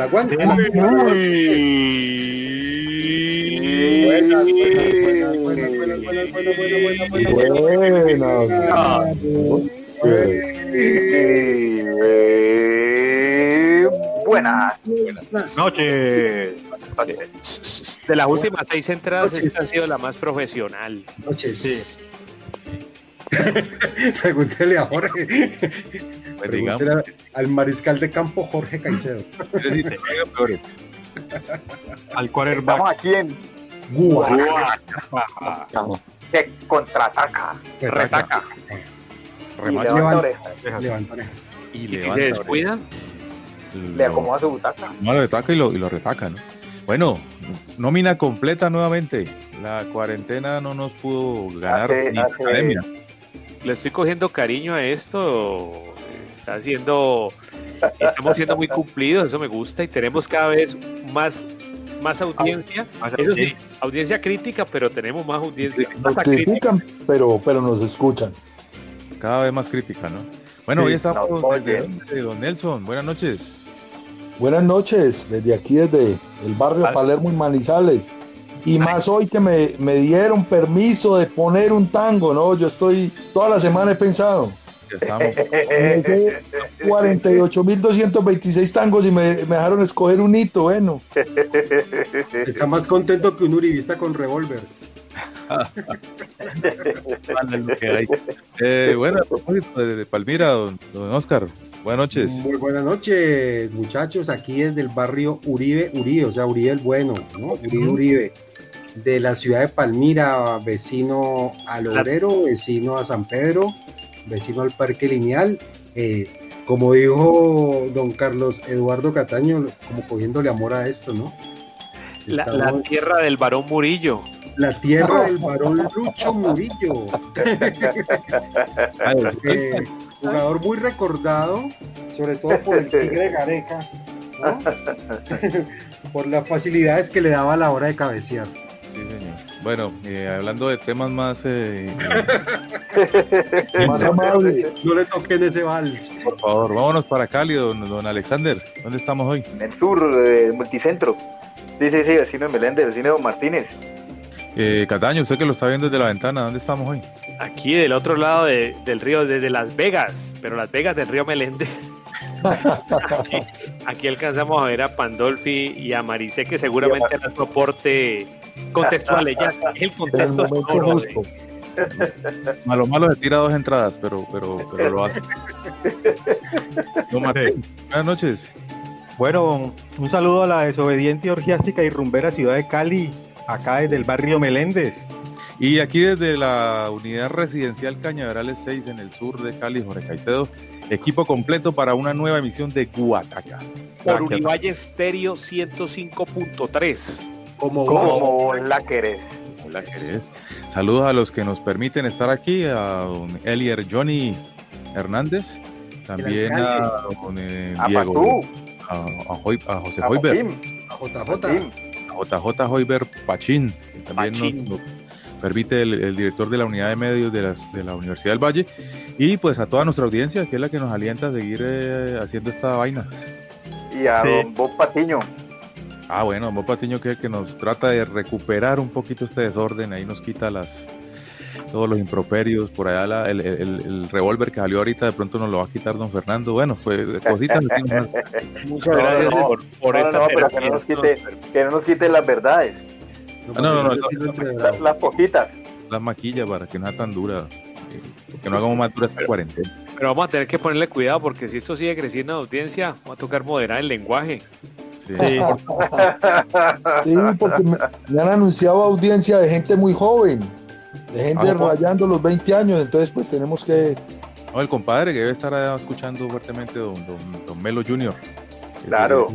La guante. Buenas, Buenas. Buenas noches. De las últimas seis entradas, esta ha sido la más profesional. Noches. Pregúntele a Jorge. Pues al mariscal de campo Jorge Caicedo. Al quarterback. Estamos aquí en Guau. que contraataca. Retaca. Levanta Levanta. orejas. Levanta orejas. y Y si levanta se descuida, Le acomoda su butaca. No lo retaca y lo, y lo retaca, ¿no? Bueno, nómina completa nuevamente. La cuarentena no nos pudo ganar Hace- ni hace- academia. le estoy cogiendo cariño a esto. Está siendo. Estamos siendo muy cumplidos, eso me gusta. Y tenemos cada vez más, más audiencia. Más Eso sí, audiencia. audiencia crítica, pero tenemos más audiencia. Nos Más crítica. critican, pero, pero nos escuchan. Cada vez más crítica, ¿no? Bueno, Sí, hoy estamos no, desde don Nelson. Buenas noches. Buenas noches, desde aquí, desde el barrio Ah. Palermo y Manizales. Y más hoy que me, me dieron permiso de poner un tango, ¿no? Yo estoy, toda la semana he pensado. Estamos. Eh, Me dejé 48.226 tangos y me, me dejaron escoger un hito, bueno. Está más contento que un uribista con revólver. Eh, bueno, a propósito de, de Palmira, don, don Oscar. Buenas noches. Muy buenas noches, muchachos. Aquí desde el barrio Uribe, Uribe, o sea, Uribe el Bueno, ¿no? Uribe, Uribe. De la ciudad de Palmira, vecino al Obrero, vecino a San Pedro, vecino al Parque Lineal. Eh, como dijo don Carlos Eduardo Cataño, como cogiéndole amor a esto, ¿no? La, tierra del varón Murillo. la tierra del varón Lucho Murillo. Eh, jugador muy recordado, sobre todo por el Tigre de Gareca, ¿no? por las facilidades que le daba a la hora de cabecear. sí, señor. Bueno, eh, hablando de temas más, eh, Más amable. No le toquen ese vals. por favor, vámonos para Cali, don, don Alexander. ¿Dónde estamos hoy? En el sur, eh, multicentro. Sí, sí, sí, vecino de Meléndez, vecino de Don Martínez. Eh, Cataño, usted que lo está viendo desde la ventana, ¿dónde estamos hoy? Aquí del otro lado de- del río, desde Las Vegas, pero Las Vegas del río Meléndez. aquí, aquí alcanzamos a ver a Pandolfi y a Maricé, que seguramente harán soporte contextual. Ella es el el contexto de- justo. Malo malo se tira dos entradas, pero, pero, pero lo hace. Martín, buenas noches. Bueno, un saludo a la desobediente, orgiástica y rumbera ciudad de Cali, acá desde el barrio Meléndez. Y aquí desde la unidad residencial Cañaverales 6 en el sur de Cali, Jorge Caicedo, equipo completo para una nueva emisión de Guataca. por Univalle Estéreo 105.3. Como Como vos la querés. Saludos a los que nos permiten estar aquí, a don Elier Johnny Hernández, también a don eh, A Diego, a, a Hoy- a José a Hoiber, Joaquín, a JJ. JJ Hoiber Pachín, que también nos- permite el, el director de la unidad de medios de, las- de la Universidad del Valle, y pues a toda nuestra audiencia, que es la que nos alienta a seguir eh, haciendo esta vaina. Y a Sí. Don Bob Patiño. Ah, bueno, Bob Patiño que que nos trata de recuperar un poquito este desorden, ahí nos quita las todos los improperios, por allá la- el, el- el revólver que salió ahorita de pronto nos lo va a quitar don Fernando. Bueno, pues cositas. Muchas gracias no, por, por no, esta no, pero que no nos quite- Que no nos quiten las verdades, Ah, no, no, no, la- las poquitas. las maquillas para que no sea tan dura, eh, que no hagamos más dura esta cuarentena. Pero vamos a tener que ponerle cuidado porque si esto sigue creciendo en audiencia, va a tocar moderar el lenguaje. Sí. Sí, porque me, me han anunciado audiencia de gente muy joven, de gente Ah, rayando los 20 años, entonces pues tenemos que No, el compadre que debe estar allá escuchando fuertemente don, don, don Melo Junior. Claro.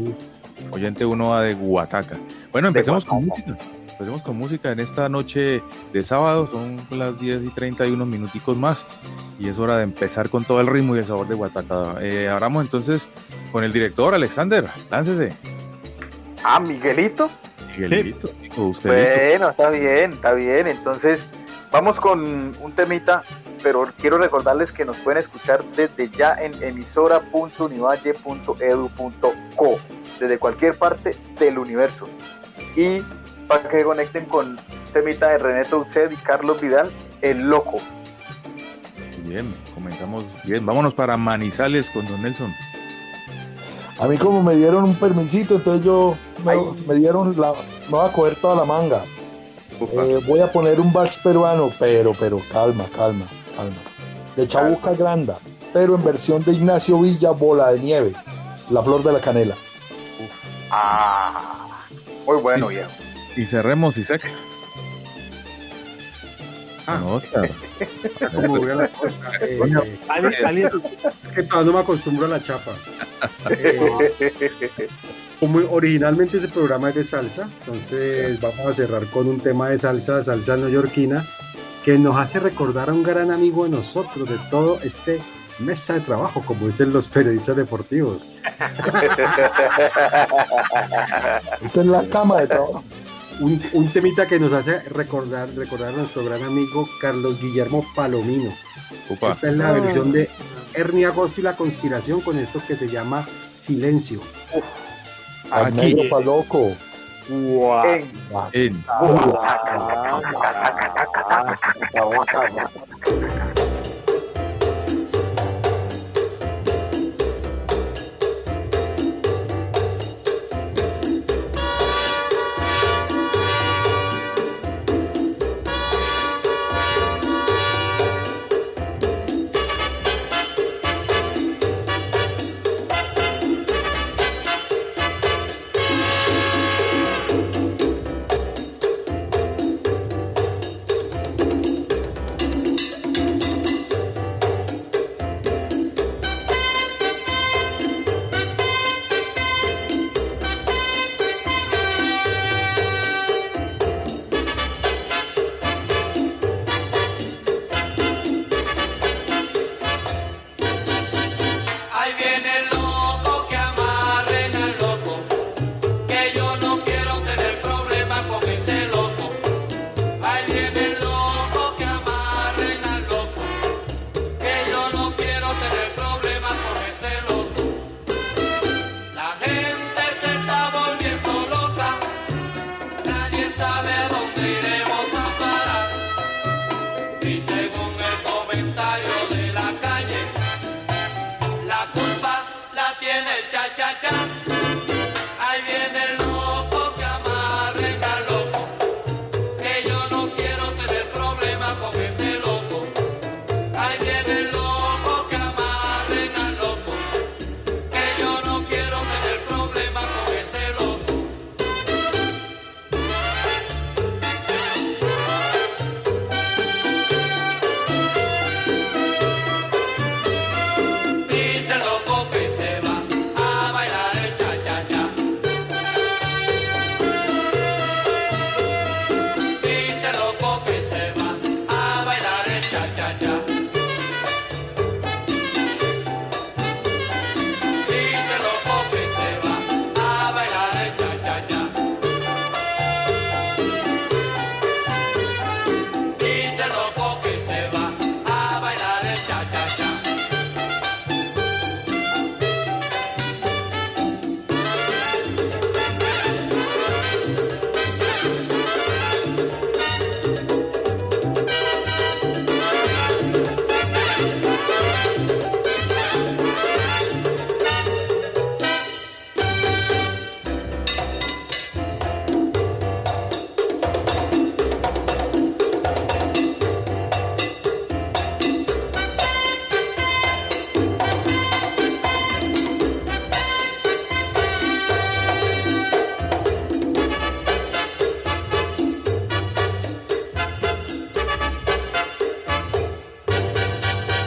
Oyente uno de Guataca. Bueno, empecemos con música. Empecemos con música en esta noche de sábado. Son las 10 y 31 minuticos más. Y es hora de empezar con todo el ritmo y el sabor de Guataca. Eh, hablamos entonces con el director Alexander. Láncese. Ah, Miguelito. Miguelito, usted. Bueno, está bien, está bien. Entonces, vamos con un temita, pero quiero recordarles que nos pueden escuchar desde ya en emisora.univalle.edu.co, desde cualquier parte del universo. Y para que conecten con temita de René Toucet y Carlos Vidal, El Loco. Bien, comenzamos bien. Vámonos para Manizales con Don Nelson. A mí como me dieron un permisito, entonces yo me, dieron la, me voy a coger toda la manga. Eh, voy a poner un vals peruano, pero, pero calma, calma, calma. De Chabuca Granda, pero en versión de Ignacio Villa, Bola de Nieve, La Flor de la Canela. Ah, muy bueno, viejo. Y cerremos y seca. Ah. Don Oscar. ¿Cómo voy a la cosa? Eh, Ali- es que todavía no me acostumbro a la chapa. Eh, como originalmente ese programa es de salsa, entonces vamos a cerrar con un tema de salsa, salsa neoyorquina, que nos hace recordar a un gran amigo de nosotros, de todo este mesa de trabajo, como dicen los periodistas deportivos. Esta es la cama de trabajo. Un, un temita que nos hace recordar, recordar a nuestro gran amigo Carlos Guillermo Palomino. Esta es la versión de Ernie Agosto y la conspiración con esto que se llama Silencio. Aquí. loco. En En Ahí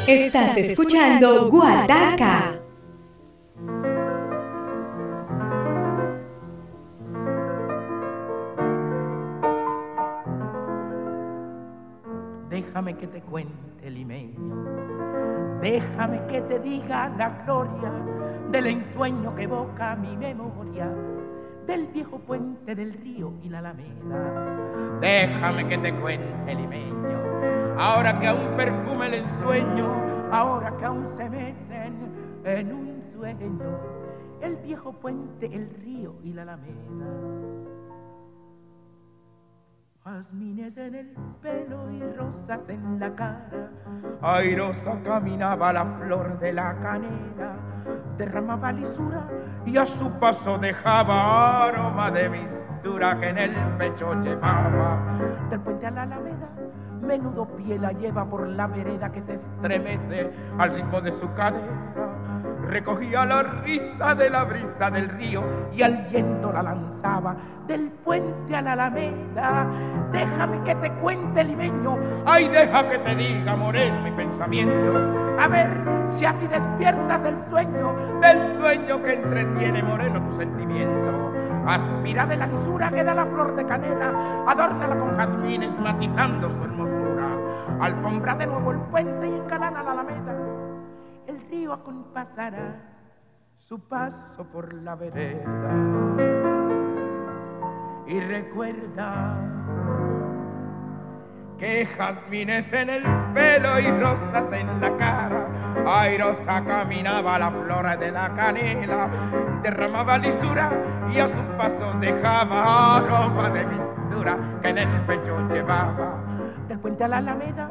Estás escuchando Guataca. Déjame que te cuente, limeño. Déjame que te diga la gloria del ensueño que evoca mi memoria, del viejo puente del río y la alameda. Déjame que te cuente, limeño. Ahora que aún perfume el ensueño, ahora que aún se mecen en un sueño, el viejo puente, el río y la alameda jazmines en el pelo y rosas en la cara. Airosa caminaba la flor de la canela, derramaba lisura y a su paso dejaba aroma de mistura que en el pecho llevaba. Del puente a la alameda, menudo pie la lleva por la vereda que se estremece al ritmo de su cadera recogía la risa de la brisa del río y al viento la lanzaba del puente a la alameda. Déjame que te cuente, limeño, ay, deja que te diga, moreno, mi pensamiento. A ver si así despiertas del sueño, del sueño que entretiene, moreno, tu sentimiento. Aspira de la lisura que da la flor de canela, adórnala con jazmines matizando su hermosura. Alfombra de nuevo el puente y engalana la alameda acompasará su paso por la vereda. Y recuerda que jazmines en el pelo y rosas en la cara, airosa caminaba la flora de la canela, derramaba lisura y a su paso dejaba aroma de mistura que en el pecho llevaba. Del puente a la alameda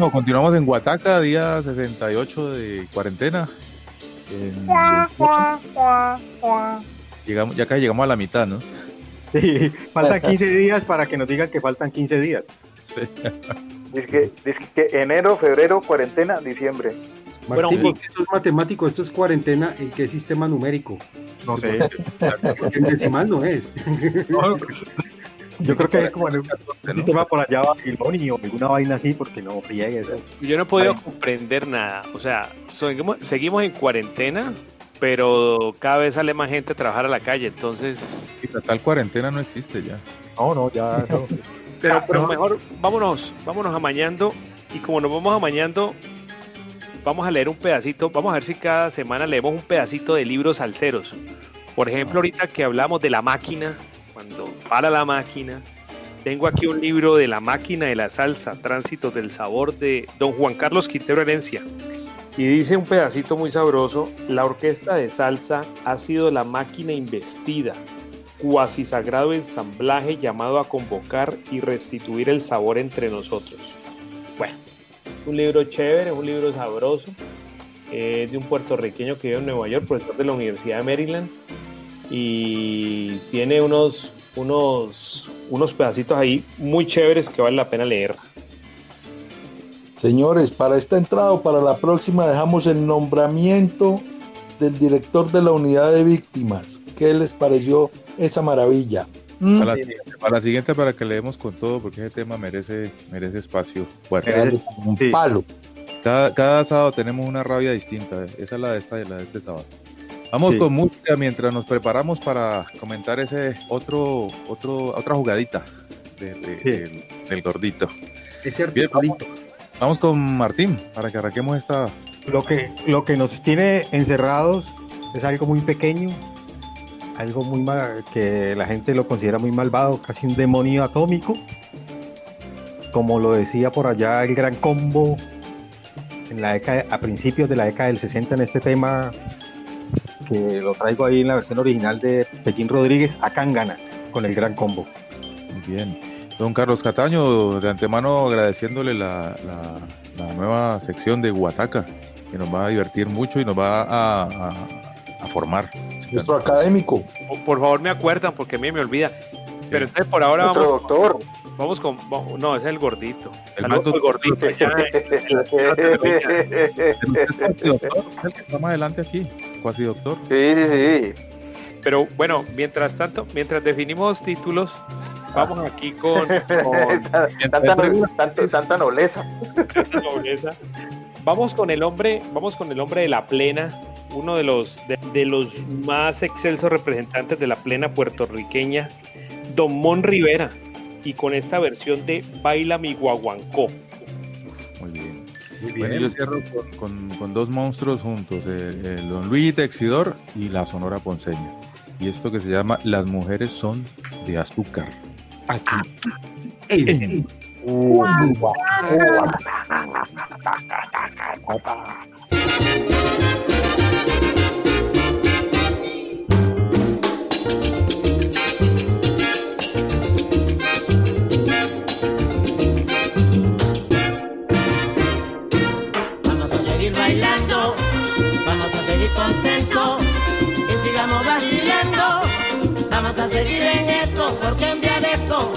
Bueno, continuamos en Huataca, día 68 de cuarentena. En- Llegamos, ya casi llegamos a la mitad, ¿no? Sí, faltan 15 días para que nos digan que faltan 15 días. Dice que, dice que enero, febrero, cuarentena, diciembre. Martín, Bueno, esto es matemático, esto es cuarentena, ¿en qué sistema numérico? No sé. Porque en decimal no es. Yo creo que es como en un sistema por allá babilonio o alguna vaina así, porque no friegues. ¿eh? Yo no he podido comprender nada. O sea, seguimos, seguimos en cuarentena, pero cada vez sale más gente a trabajar a la calle. Entonces, Y la tal cuarentena no existe ya. No, no, ya. no. pero, pero mejor vámonos, vámonos amañando. Y como nos vamos amañando, vamos a leer un pedacito. Vamos a ver si cada semana leemos un pedacito de libros salseros. Por ejemplo, ahorita que hablamos de la máquina, cuando para la máquina, tengo aquí un libro de la máquina de la salsa, Tránsitos del Sabor, de don Juan Carlos Quintero Herencia. Y dice un pedacito muy sabroso, la orquesta de salsa ha sido la máquina investida, cuasi sagrado ensamblaje llamado a convocar y restituir el sabor entre nosotros. Bueno, un libro chévere, un libro sabroso, es de un puertorriqueño que vive en Nueva York, profesor de la Universidad de Maryland, y tiene unos, unos, unos pedacitos ahí muy chéveres que vale la pena leer. Señores, para esta entrada o para la próxima dejamos el nombramiento del director de la unidad de víctimas. ¿Qué les pareció esa maravilla? ¿Mm? Para la, siguiente, para la siguiente, para que leemos con todo, porque ese tema merece, merece espacio fuerte. Dale, Un Sí. palo. Cada, cada sábado tenemos una rabia distinta. Esa es la de esta y la de este sábado. Vamos Sí. con música mientras nos preparamos para comentar ese otro, otro, otra jugadita de- de- Sí. del, del gordito. Bien, vamos, articulito. vamos con Martín para que arranquemos esta. Lo que, lo que nos tiene encerrados es algo muy pequeño, algo muy mal, que la gente lo considera muy malvado, casi un demonio atómico. Como lo decía por allá el gran combo en la década, a principios de la década del 60 en este tema, que lo traigo ahí en la versión original de Pekín Rodríguez, a Kangana, con el gran combo. Muy bien. Don Carlos Cataño, de antemano agradeciéndole la, la- la nueva sección de Huataca, que nos va a divertir mucho y nos va a, a- a formar. Nuestro académico. Por favor, me acuerdan porque a mí me olvida. Pero entonces por ahora Nuestro vamos, doctor. Vamos con. vamos- No, ese es el gordito. El al gordito. el que está más adelante aquí, cuasi doctor. Sí, sí, sí. Pero bueno, mientras tanto, mientras definimos títulos, vamos aquí con, con tanta, tanto- tanta nobleza. tanta nobleza. Vamos con el hombre, vamos con el hombre de la plena, uno de los de, de los más excelsos representantes de la plena puertorriqueña, Don Mon Rivera, y con esta versión de Baila mi guaguancó. Muy bien. Muy Bueno, bien. yo cierro con, con- con dos monstruos juntos, el, el Don Luis Texidor y la Sonora Ponceña. Y esto que se llama Las mujeres son de azúcar. Aquí. Ey, Vamos a seguir contentos y sigamos vacilando. Vamos a seguir en esto, porque un día de esto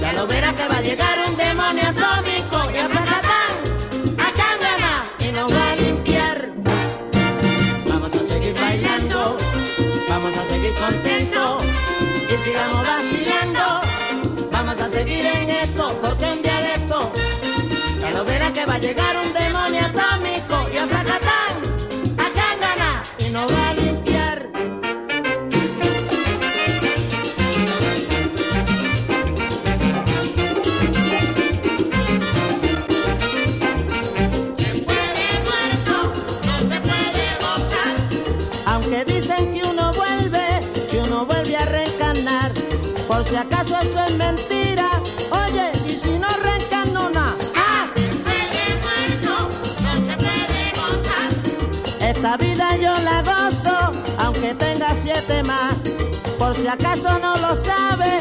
ya lo verá que va a llegar un demonio atómico y a Fracatán, a Cángana y nos va a limpiar. Vamos a seguir bailando, vamos a seguir contentos y sigamos vacilando. Vamos a seguir en esto, porque un día de esto ya lo verá que va a llegar un demonio Esta vida yo la gozo, aunque tenga siete más. Por si acaso no lo sabe,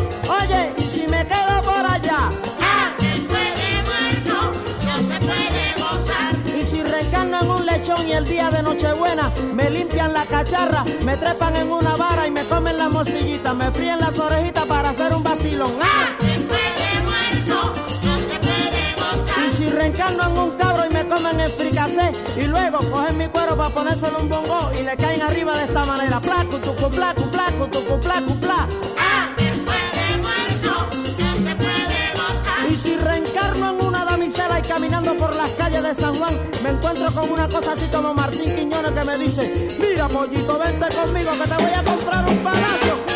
el día de Nochebuena. Me limpian la cacharra, me trepan en una vara y me comen la morcillita. Me fríen las orejitas para hacer un vacilón. ¡Ah! Después de muerto, no se puede gozar. Y si reencarno en un cabro y me comen el fricacé. Y luego cogen mi cuero para ponérselo un bongo y le caen arriba de esta manera. Placu, tucu, placu, placu, tucu, placu, placu. ¡Ah! caminando por las calles de San Juan me encuentro con una cosa así como Martín Quiñones que me dice, mira pollito, vente conmigo que te voy a comprar un palacio.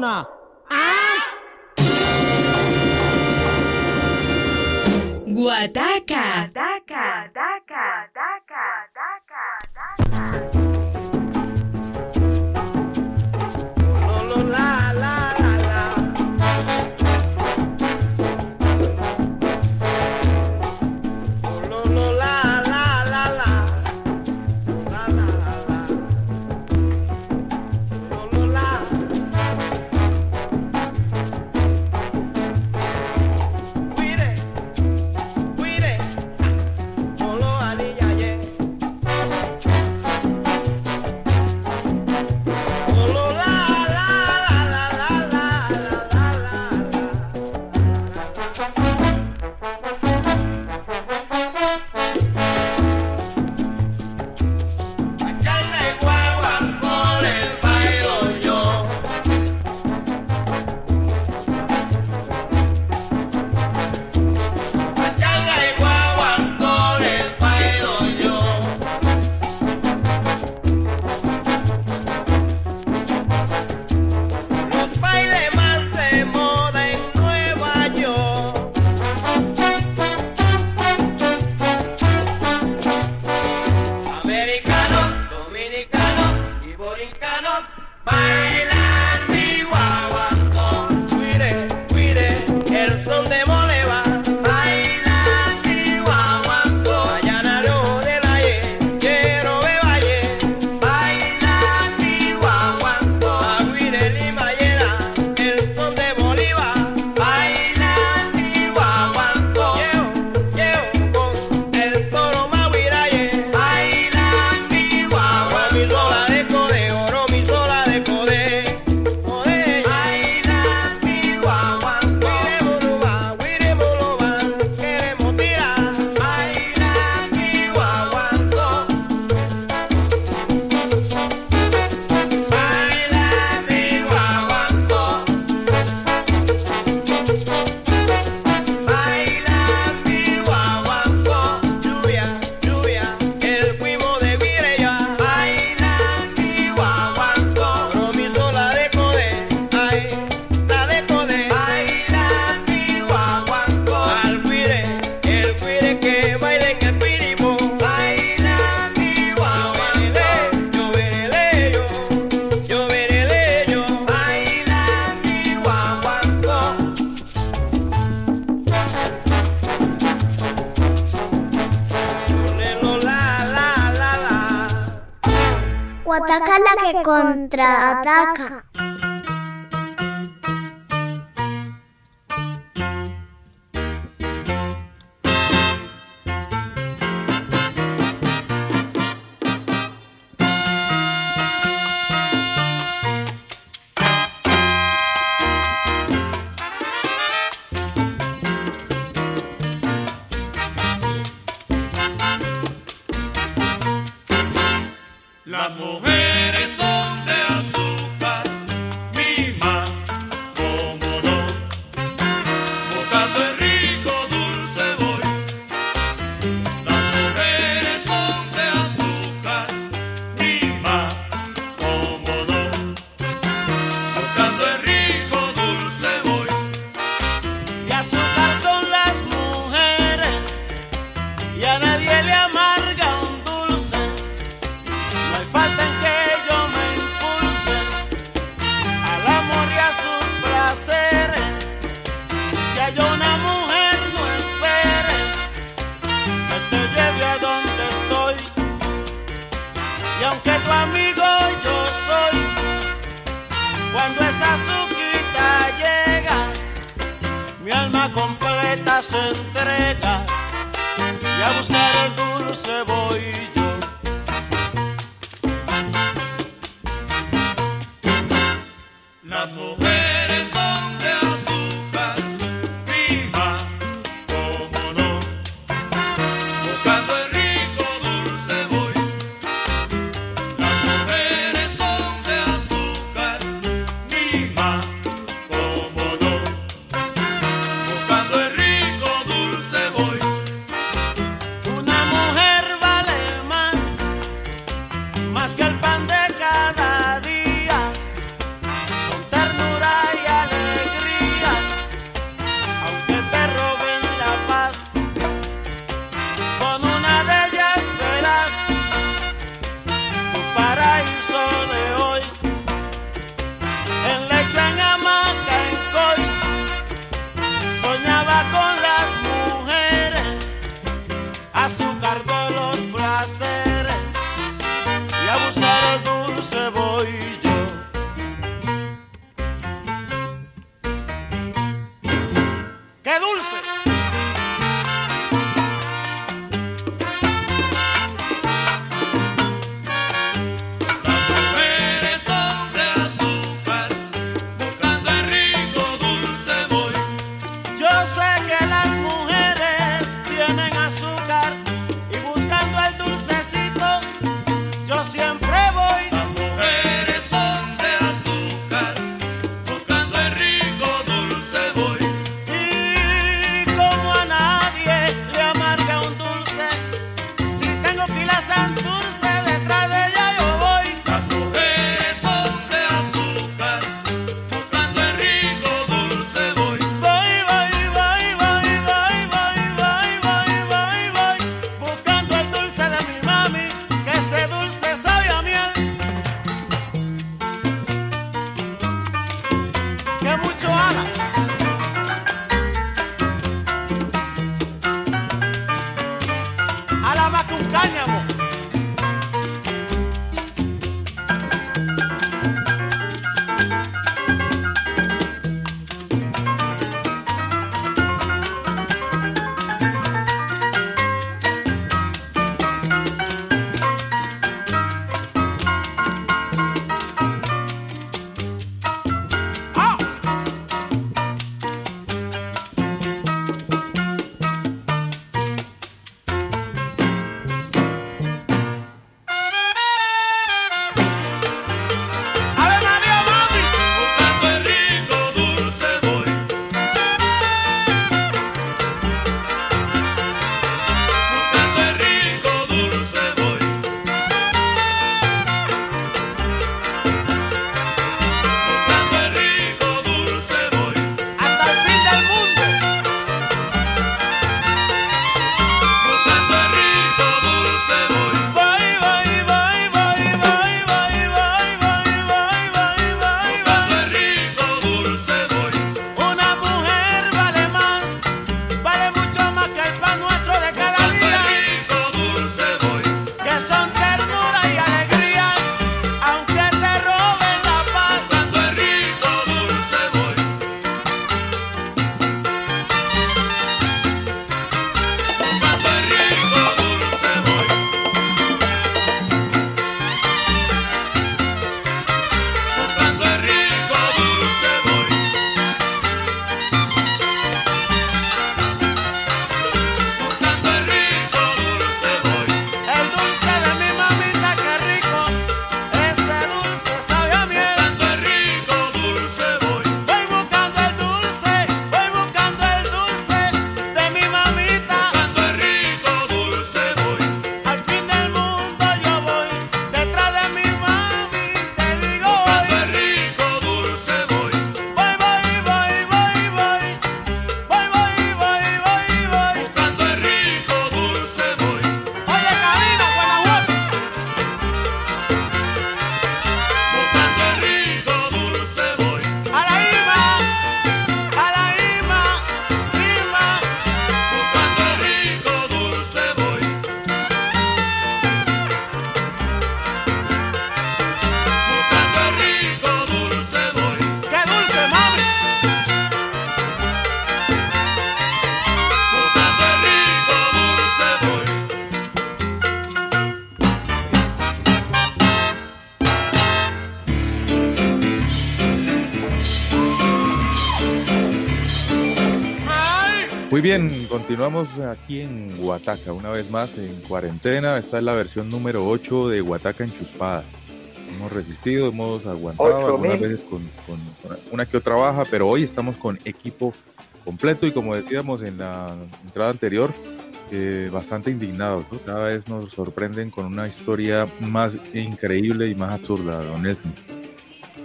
persona. ¿Ah? Guataca. Guataca. vida completa se entrega y a buscar el dulce voy yo. Las mujeres bien, continuamos aquí en Huataca, una vez más en cuarentena. Esta es la versión número 8 de Huataca enchuspada. Hemos resistido, hemos aguantado algunas veces con, con una que otra baja, pero hoy estamos con equipo completo y como decíamos en la entrada anterior, eh, bastante indignados. ¿no? Cada vez nos sorprenden con una historia más increíble y más absurda, don Nelson.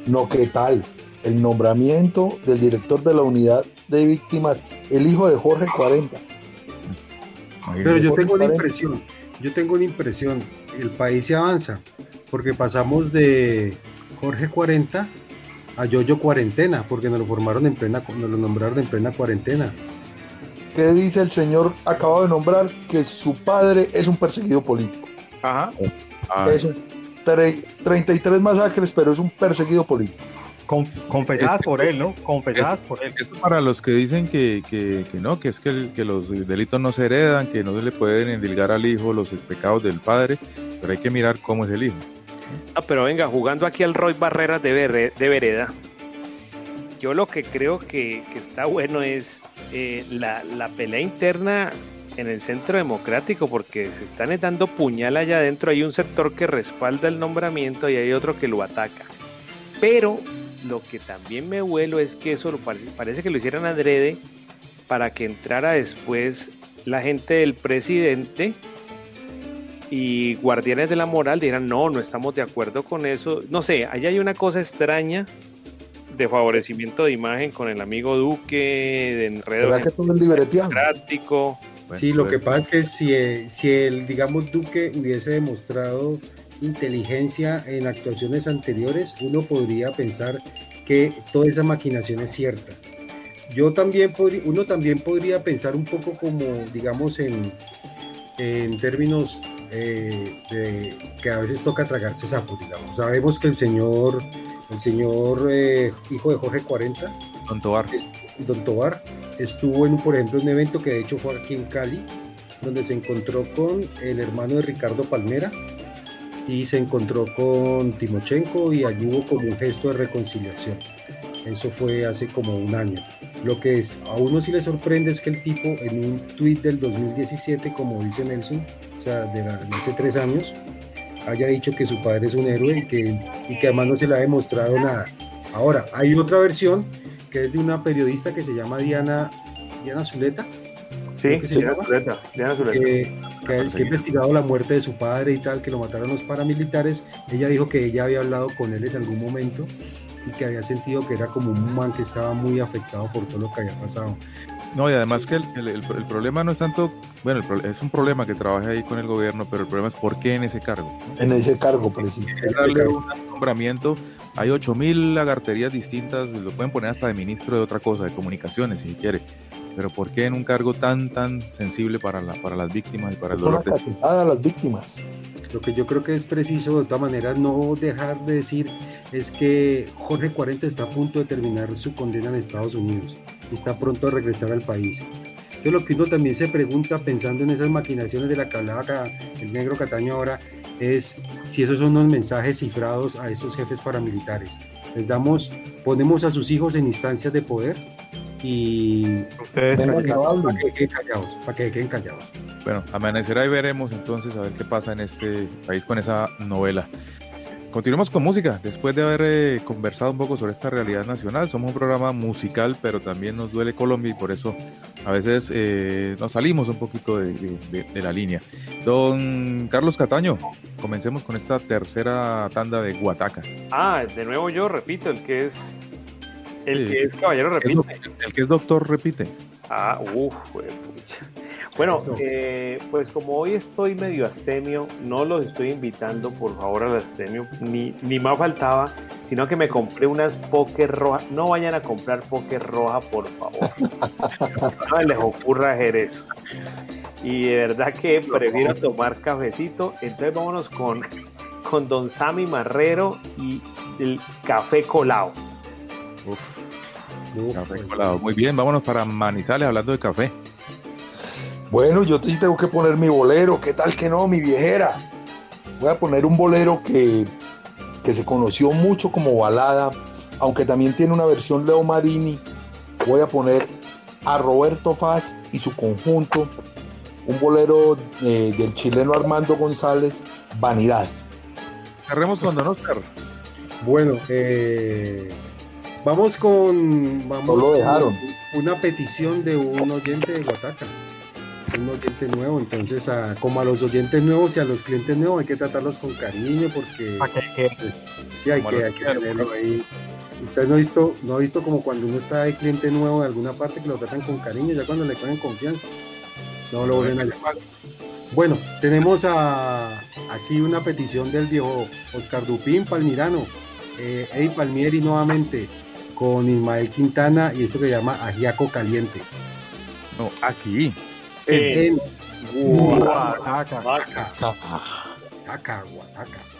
No, ¿qué tal? El nombramiento del director de la unidad de víctimas, el hijo de Jorge 40. Pero yo tengo una 40. impresión, yo tengo una impresión, el país se avanza, porque pasamos de Jorge 40 a Yoyo Cuarentena, porque nos lo formaron en plena, nos lo nombraron en plena cuarentena. ¿Qué dice el señor acabado de nombrar? Que su padre es un perseguido político. Ajá. Ah, Es un tre- 33 masacres, pero es un perseguido político. Con- confesadas por él, ¿no? Confesadas por él. Esto para los que dicen que, que- que no, que es que, el- que los delitos no se heredan, que no se le pueden endilgar al hijo los pecados del padre, pero hay que mirar cómo es el hijo. Ah, pero venga, jugando aquí al Roy Barreras de, Verre- de Vereda, yo lo que creo que, que está bueno es eh, la, la pelea interna en el centro democrático, porque se están dando puñal allá adentro. Hay un sector que respalda el nombramiento y hay otro que lo ataca. Pero lo que también me vuelo es que eso lo parece, parece que lo hicieran adrede para que entrara después la gente del presidente y guardianes de la moral dirán, no, no estamos de acuerdo con eso. No sé, allá hay una cosa extraña de favorecimiento de imagen con el amigo Duque, de enredo democrático. Sí, lo que pasa es que si, eh, si el, digamos, Duque hubiese demostrado inteligencia en actuaciones anteriores, uno podría pensar que toda esa maquinación es cierta. Yo también podría, uno también podría pensar un poco como, digamos, en, en términos eh, de que a veces toca tragarse sapos, digamos. Sabemos que el señor, el señor eh, hijo de Jorge 40, Don Tobar. Don Tobar, estuvo en, por ejemplo, un evento que de hecho fue aquí en Cali, donde se encontró con el hermano de Ricardo Palmera y se encontró con Timochenko y allí hubo como un gesto de reconciliación. Eso fue hace como un año. Lo que es, a uno sí le sorprende es que el tipo en un tuit del 2017, como dice Nelson, o sea, de, de hace tres años, haya dicho que su padre es un héroe y que, y que además no se le ha demostrado nada. Ahora, hay otra versión que es de una periodista que se llama Diana, Diana Zuleta, Sí, que Diana llama, Zuleta, Diana Zuleta. que, que- que ha investigado la muerte de su padre y tal, que lo mataron los paramilitares. Ella dijo que ella había hablado con él en algún momento y que había sentido que era como un man que estaba muy afectado por todo lo que había pasado. No, y además que el, el- el- el problema no es tanto, bueno, el es un problema que trabaje ahí con el gobierno, pero el problema es por qué en ese cargo. En ese cargo preciso. Es darle un nombramiento, hay 8000 lagarterías distintas, lo pueden poner hasta de ministro de otra cosa, de comunicaciones si quiere, pero ¿por qué en un cargo tan tan sensible para, la, para las víctimas y para el dolor de a las víctimas. Lo que yo creo que es preciso, de todas maneras, no dejar de decir es que Jorge 40 está a punto de terminar su condena en Estados Unidos y está pronto a regresar al país. Entonces, lo que uno también se pregunta, pensando en esas maquinaciones de la que hablaba acá el negro Cataño ahora, es si esos son unos mensajes cifrados a esos jefes paramilitares. Les damos, ponemos a sus hijos en instancias de poder y Ustedes para que, cabal. para que queden callados, para que queden callados. Bueno, amanecerá y veremos entonces a ver qué pasa en este país con esa novela. Continuemos con música. Después de haber eh, conversado un poco sobre esta realidad nacional, somos un programa musical, pero también nos duele Colombia y por eso a veces eh, nos salimos un poquito de, de- de- de la línea. Don Carlos Cataño, comencemos con esta tercera tanda de Guataca. Ah, de nuevo yo repito, el que es el que es caballero repite. el que es doctor repite. Ah, uff, Bueno, eh, pues como hoy estoy medio astemio, no los estoy invitando por favor al astemio, ni, ni más faltaba, sino que me compré unas poker rojas. No vayan a comprar poker roja, por favor. no les ocurra hacer eso. Y de verdad que prefiero tomar cafecito. Entonces vámonos con, con Don Sammy Marrero y el café colado. Uf, Café colado. Muy bien, vámonos para Manizales hablando de café. Bueno, yo sí tengo que poner mi bolero. ¿Qué tal que no, mi viejera? Voy a poner un bolero que, que se conoció mucho como balada, aunque también tiene una versión Leo Marini. Voy a poner a Roberto Faz y su conjunto, un bolero eh, del chileno Armando González, Vanidad. Cerremos con Don Oscar. Bueno, eh, vamos con vamos No lo con una petición de un oyente de Guataca. Un oyente nuevo, entonces a- como a los oyentes nuevos y a los clientes nuevos hay que tratarlos con cariño porque sí hay Como a que, los hay que quiero, tenerlo ahí. Usted no ha visto, no ha visto como cuando uno está de cliente nuevo de alguna parte que lo tratan con cariño, ya cuando le ponen confianza, no lo vuelven a llamar. Bueno, tenemos a, aquí una petición del viejo Oscar Dupín Palmirano, eh, Eddie Palmieri nuevamente con Ismael Quintana y esto que se llama Ajiaco Caliente. No, aquí. En, Guataca. Guataca, Guataca.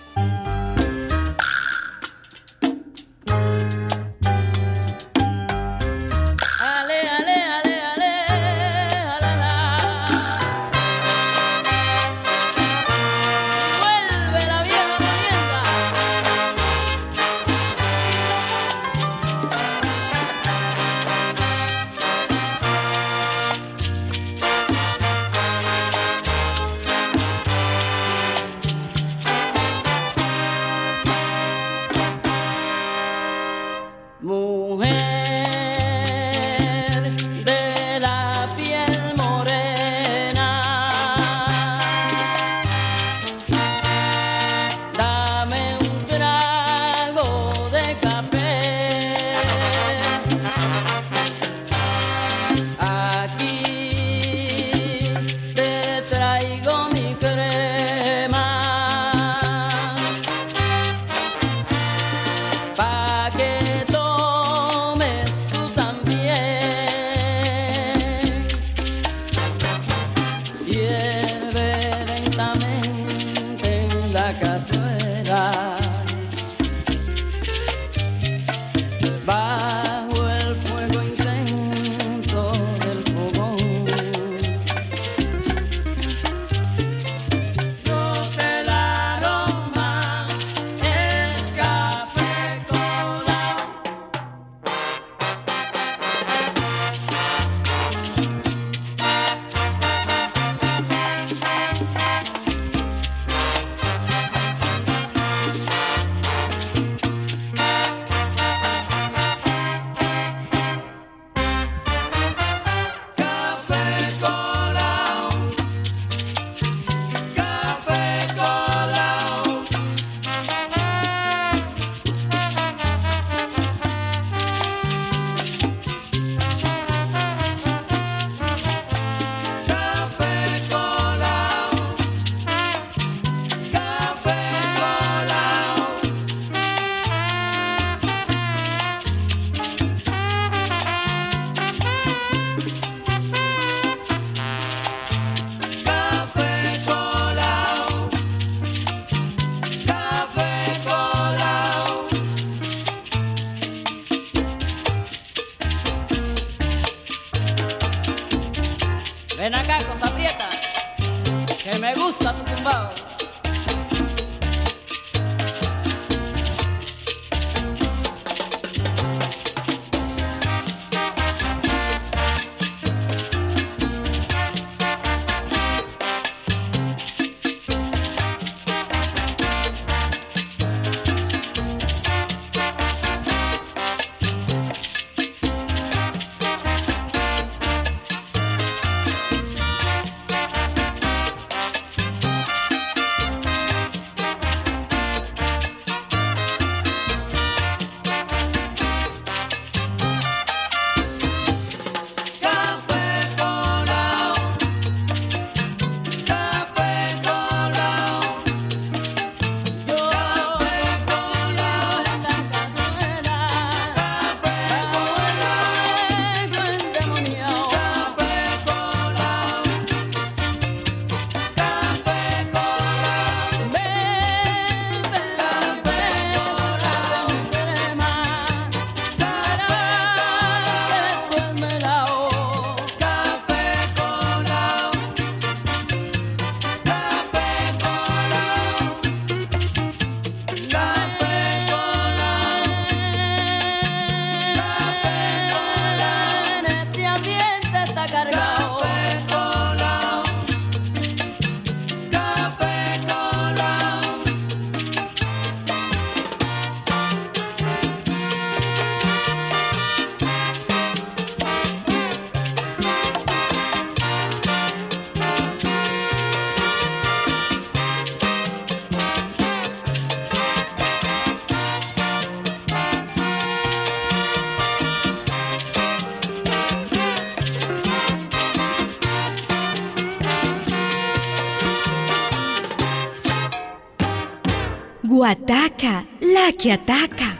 que ataca.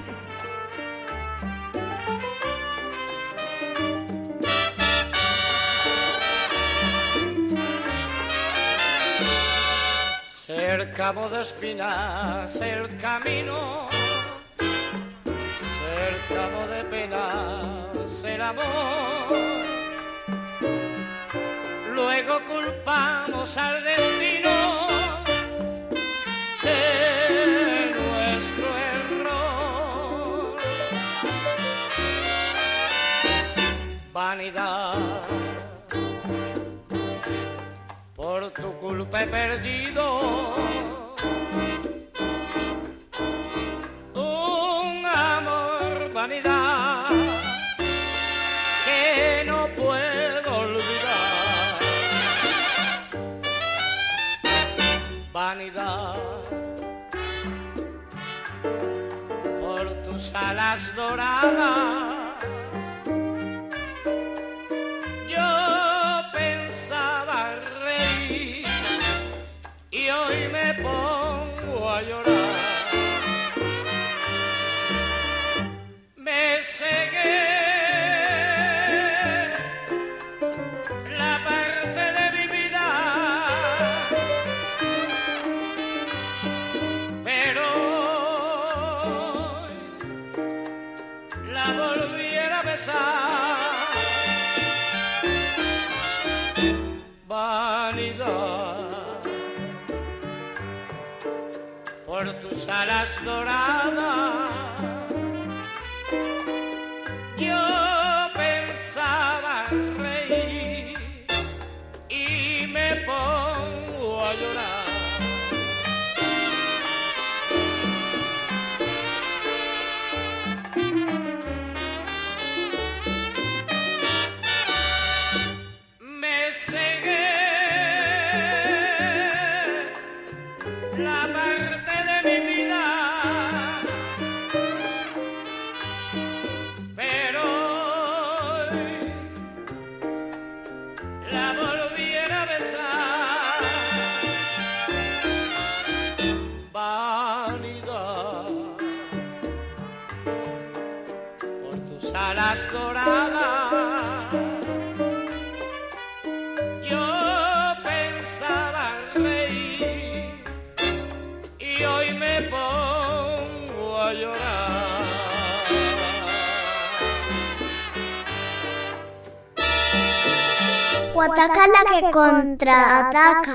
Cercamo de espinas el camino, cercamo de penas el amor. Luego culpamos al de perdido. contraataca.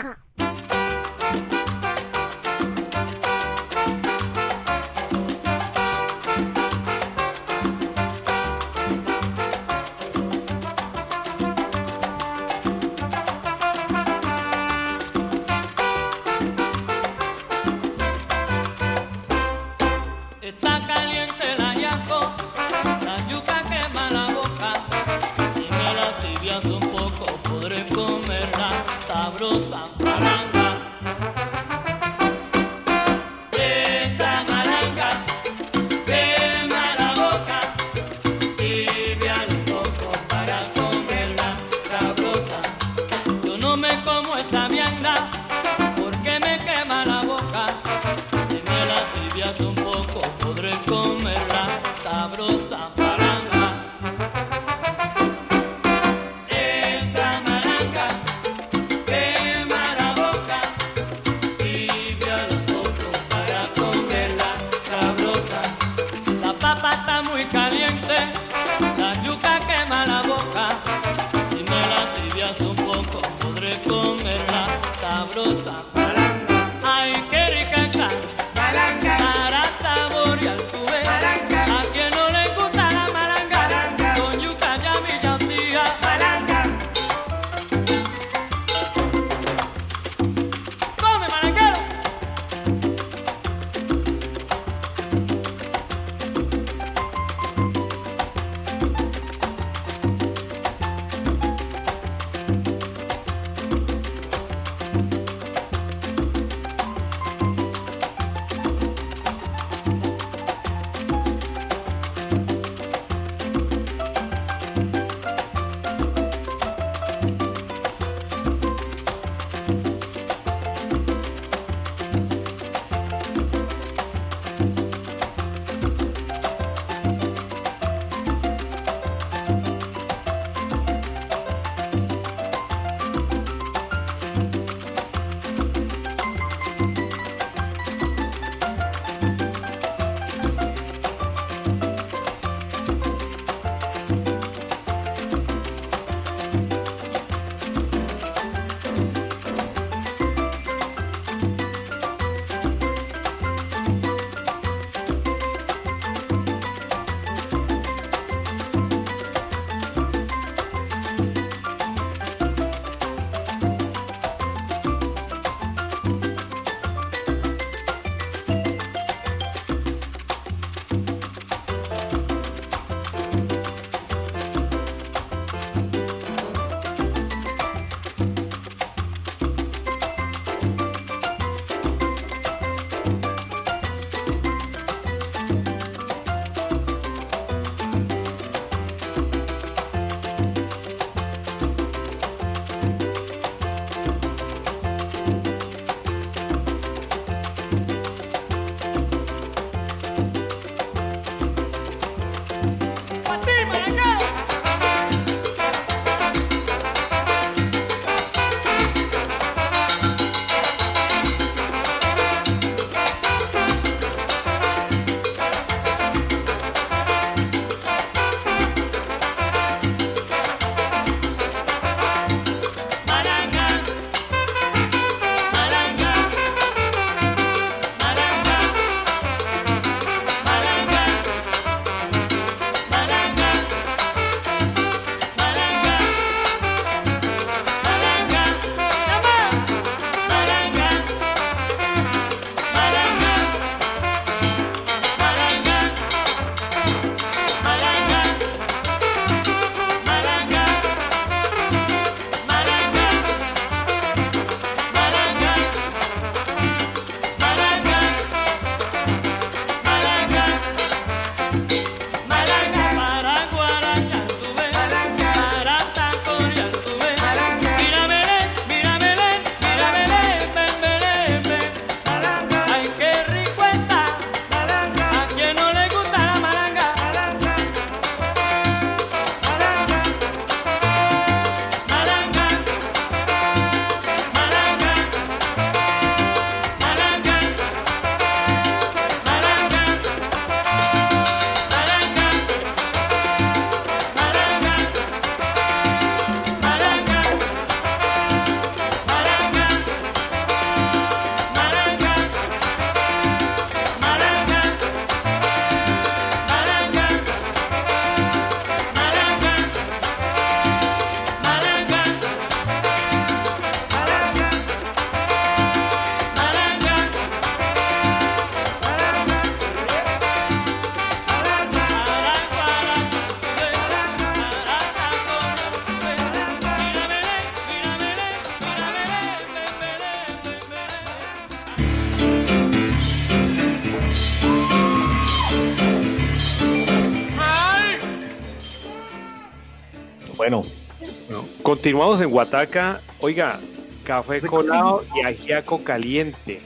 Continuamos en Huataca. Oiga, café colado y ajiaco caliente.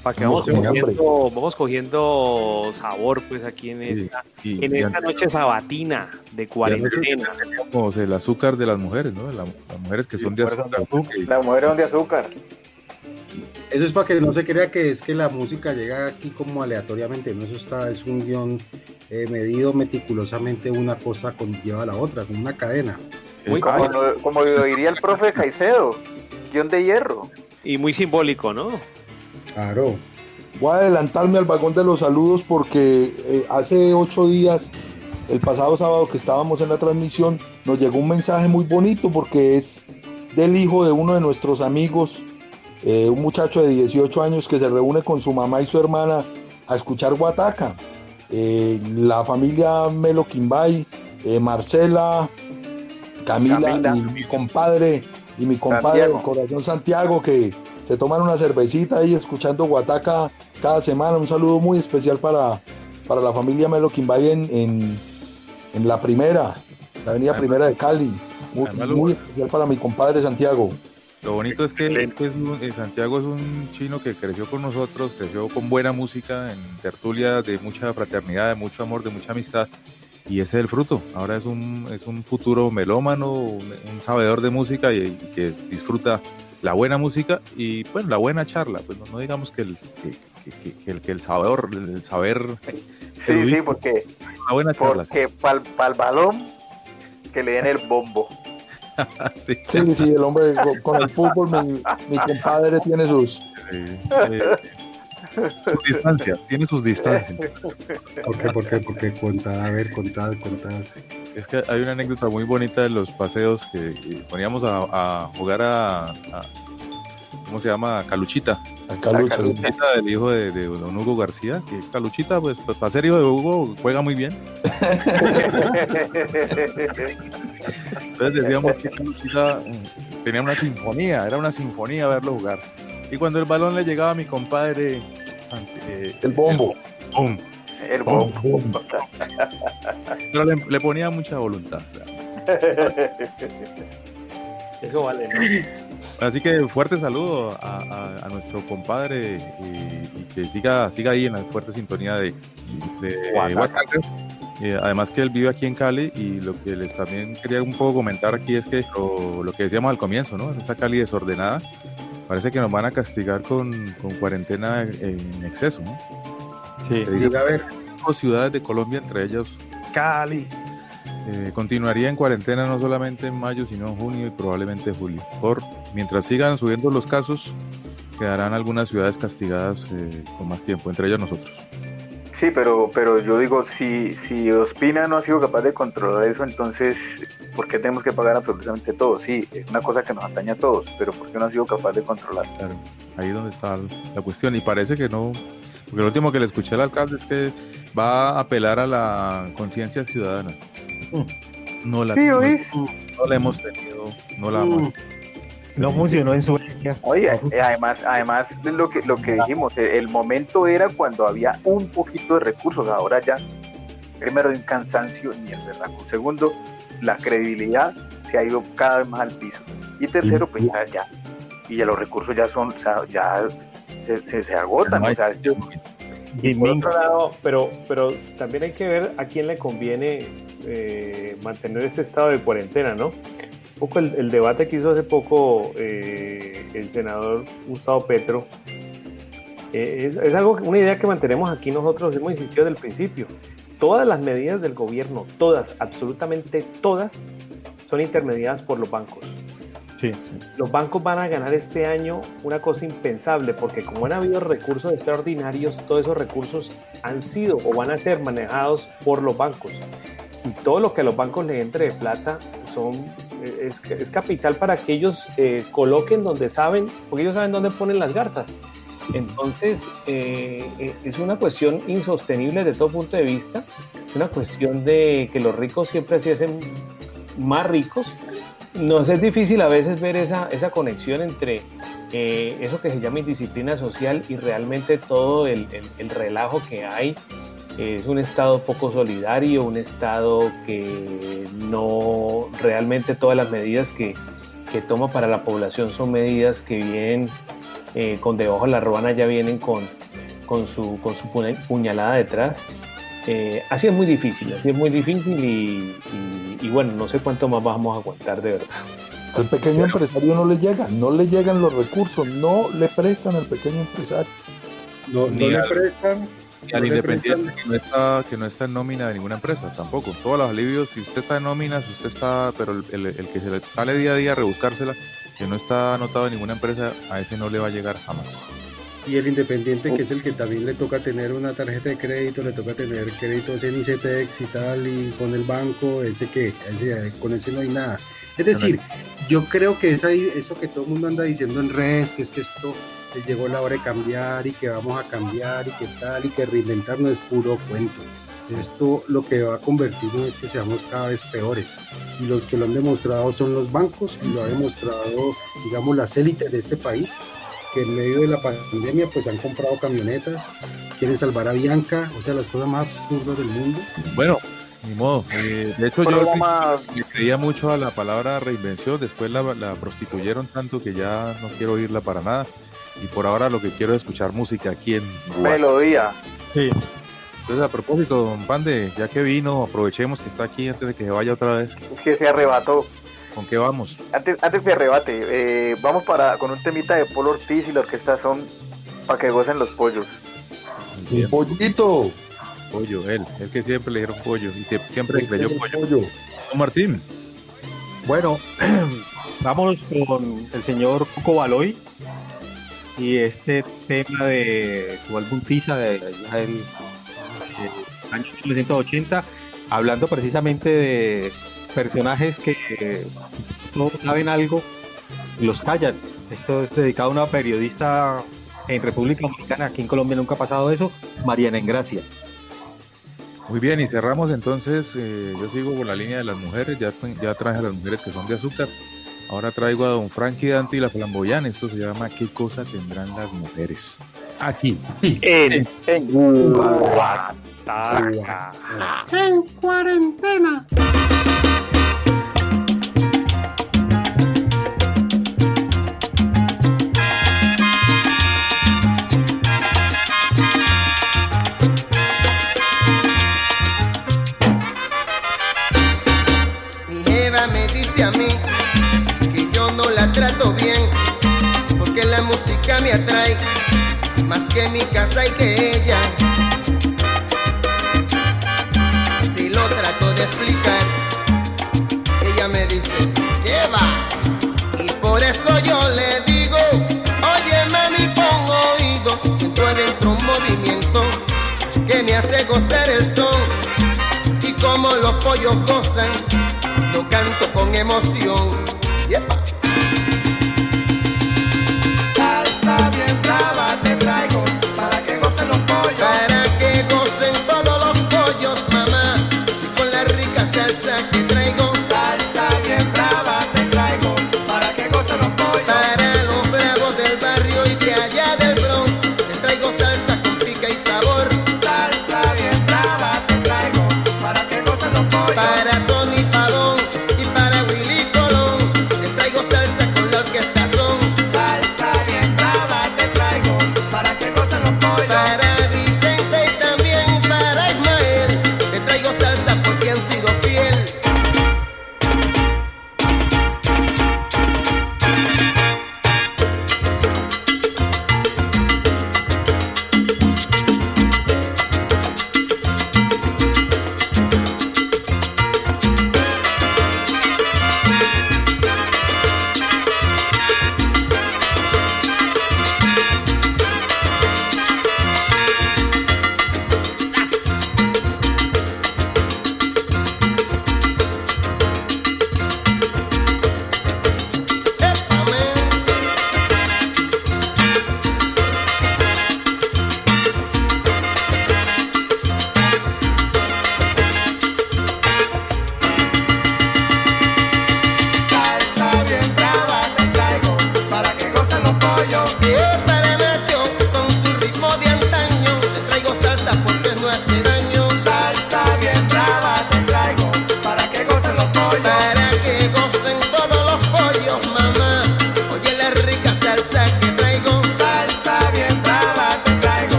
Para que Vamos con cogiendo, vamos cogiendo sabor, pues aquí en esta, y- en y esta noche sabatina de cuarentena. Como el azúcar de las mujeres, ¿no? La- las mujeres que son de azúcar. Las mujeres son de azúcar. Eso es para que no se crea que es que la música llega aquí como aleatoriamente, no, eso está, es un guion eh, medido meticulosamente, una cosa conlleva a la otra, como una cadena. Como, lo- como lo diría el profe Caicedo, guion de hierro. Y muy simbólico, ¿no? Claro. Voy a adelantarme al vagón de los saludos porque eh, hace ocho días, el pasado sábado que estábamos en la transmisión, nos llegó un mensaje muy bonito porque es del hijo de uno de nuestros amigos, eh, un muchacho de 18 años que se reúne con su mamá y su hermana a escuchar Guataca. Eh, la familia Melo Quimbay, eh, Marcela, Camila, Camila. y mi compadre y mi compadre Santiago. del Corazón Santiago que se toman una cervecita ahí escuchando Guataca cada semana. Un saludo muy especial para, para la familia Melo Quimbay en, en, en la primera, la avenida primera de Cali. Muy, muy especial para mi compadre Santiago. Lo bonito es que, es que es un- eh, Santiago es un chino que creció con nosotros, creció con buena música, en tertulia de mucha fraternidad, de mucho amor, de mucha amistad. Y ese es el fruto. Ahora es un, es un futuro melómano, un, un sabedor de música y, y que disfruta la buena música y bueno, la buena charla. Pues no, no digamos que el, que, que- que- que el, que el sabor, el saber. Sí, sí, porque, una buena charla. porque para el balón que le den el bombo. sí. Sí, sí, el hombre con, con el fútbol, mi, mi compadre tiene sus... Eh, sus distancias, tiene sus distancias. ¿Por qué? ¿Por qué? Porque contad, a ver, contad, contad. Es que hay una anécdota muy bonita de los paseos que poníamos a, a jugar a, a- ¿cómo se llama? Caluchita. A Calucha, sí. Caluchita, el hijo de, de don Hugo García, que Caluchita, pues, pues para ser hijo de Hugo, juega muy bien. Entonces decíamos que Caluchita eh, tenía una sinfonía, era una sinfonía verlo jugar. Y cuando el balón le llegaba a mi compadre, Santi- eh, El bombo. ¡pum! El bombo. Pero le, le ponía mucha voluntad. o sea. Eso vale, ¿no? Así que fuerte saludo a, a- a nuestro compadre y, y que siga, siga ahí en la fuerte sintonía de, de. Oaxaca. Eh, además que él vive aquí en Cali y lo que les también quería un poco comentar aquí es que lo, lo que decíamos al comienzo, ¿no? Esa Cali desordenada, parece que nos van a castigar con, con cuarentena en exceso, ¿no? Sí. Se dice a ver, ciudades de Colombia, entre ellas Cali. Eh, continuaría en cuarentena no solamente en mayo, sino en junio y probablemente julio. Por mientras sigan subiendo los casos, quedarán algunas ciudades castigadas eh, con más tiempo, entre ellas nosotros. Sí, pero, pero yo digo, si, si Ospina no ha sido capaz de controlar eso, entonces, ¿por qué tenemos que pagar absolutamente todo? Sí, es una cosa que nos atañe a todos, pero ¿por qué no ha sido capaz de controlar? Claro, ahí es donde está la cuestión. Y parece que no, porque lo último que le escuché al alcalde es que va a apelar a la conciencia ciudadana. No la, Sí, no, no la hemos tenido, no la hemos. No funcionó en Suecia. Oye, eh, además, además de lo que, lo que dijimos, eh, el momento era cuando había un poquito de recursos, ahora ya, primero hay un cansancio ni el berraco. Segundo, la credibilidad se ha ido cada vez más al piso. Y tercero, pues ya, ya, y ya los recursos ya son, o sea, ya se, se, se agotan, o sea, yo- Por otro lado, pero, pero también hay que ver a quién le conviene eh, mantener este estado de cuarentena, ¿no? Un poco el, el debate que hizo hace poco eh, el senador Gustavo Petro eh, es, es algo, una idea que mantenemos aquí nosotros, hemos insistido desde el principio. Todas las medidas del gobierno, todas, absolutamente todas, son intermediadas por los bancos. Sí. Los bancos van a ganar este año una cosa impensable, porque como han habido recursos extraordinarios, todos esos recursos han sido o van a ser manejados por los bancos. Y todo lo que a los bancos le entre de plata son, es, es capital para que ellos eh, coloquen donde saben, porque ellos saben dónde ponen las garzas. Entonces, eh, eh, es una cuestión insostenible desde todo punto de vista. Es una cuestión de que los ricos siempre se hacen más ricos. Nos es difícil a veces ver esa, esa conexión entre eh, eso que se llama indisciplina social y realmente todo el, el- el relajo que hay es un Estado poco solidario, un Estado que no realmente todas las medidas que, que toma para la población son medidas que vienen eh, con debajo de la ruana, ya vienen con, con, su, con su puña- puñalada detrás. Eh, así es muy difícil, así es muy difícil y, y- y bueno, no sé cuánto más vamos a aguantar de verdad. Al pequeño empresario no le llegan, no le llegan los recursos, no le prestan al pequeño empresario. No, no le prestan. Y al independiente que no, está, que no está en nómina de ninguna empresa, tampoco. Todos los alivios, si usted está en nómina, si usted está, pero el, el- el que se le sale día a día a rebuscársela, que no está anotado en ninguna empresa, a ese no le va a llegar jamás. Y el independiente, que es el que también le toca tener una tarjeta de crédito, le toca tener créditos en ICTEX y tal, y con el banco, ese que, ese, con ese no hay nada. Es decir, yo creo que es ahí eso que todo el mundo anda diciendo en redes, que es que esto llegó la hora de cambiar y que vamos a cambiar y que tal, y que reinventarnos es puro cuento. Esto lo que va a convertirnos es que seamos cada vez peores. Y los que lo han demostrado son los bancos y lo ha demostrado, digamos, las élites de este país que en medio de la pandemia pues han comprado camionetas, quieren salvar a Bianca, o sea, las cosas más absurdas del mundo. Bueno, ni modo. Eh, de hecho, yo le creía mucho a la palabra reinvención, después la, la prostituyeron tanto que ya no quiero oírla para nada. Y por ahora lo que quiero es escuchar música aquí en. Melodía. Sí. Entonces, a propósito, don Pande, ya que vino, aprovechemos que está aquí antes de que se vaya otra vez. Es que se arrebató. ¿Con qué vamos? Antes, antes que arrebate, eh, vamos para con un temita de Polo Ortiz y la orquesta son para que gocen los pollos. Un pollito. Pollo, él, él que siempre le dijeron pollo y sie- siempre le creyó pollo. pollo. Don Martín, Bueno, vámonos con el señor Coco Baloy y este tema de su álbum Tiza de allá del eh, año 1980, hablando precisamente de personajes que no saben algo los callan. Esto es dedicado a una periodista en República Dominicana, aquí en Colombia nunca ha pasado eso, Mariana Engracia. muy bien, y cerramos entonces, eh, yo sigo con la línea de las mujeres, ya, ya traje a las mujeres que son de azúcar, ahora traigo a don Frankie Dante y la Flamboyán, esto se llama ¿Qué cosa tendrán las mujeres? Aquí. En, en En cuarentena. Me más que mi casa y que ella. Si lo trato de explicar, ella me dice, lleva. Y por eso yo le digo, oye mami, pon oído, siento adentro un movimiento que me hace gozar el son y como los pollos gozan, lo canto con emoción.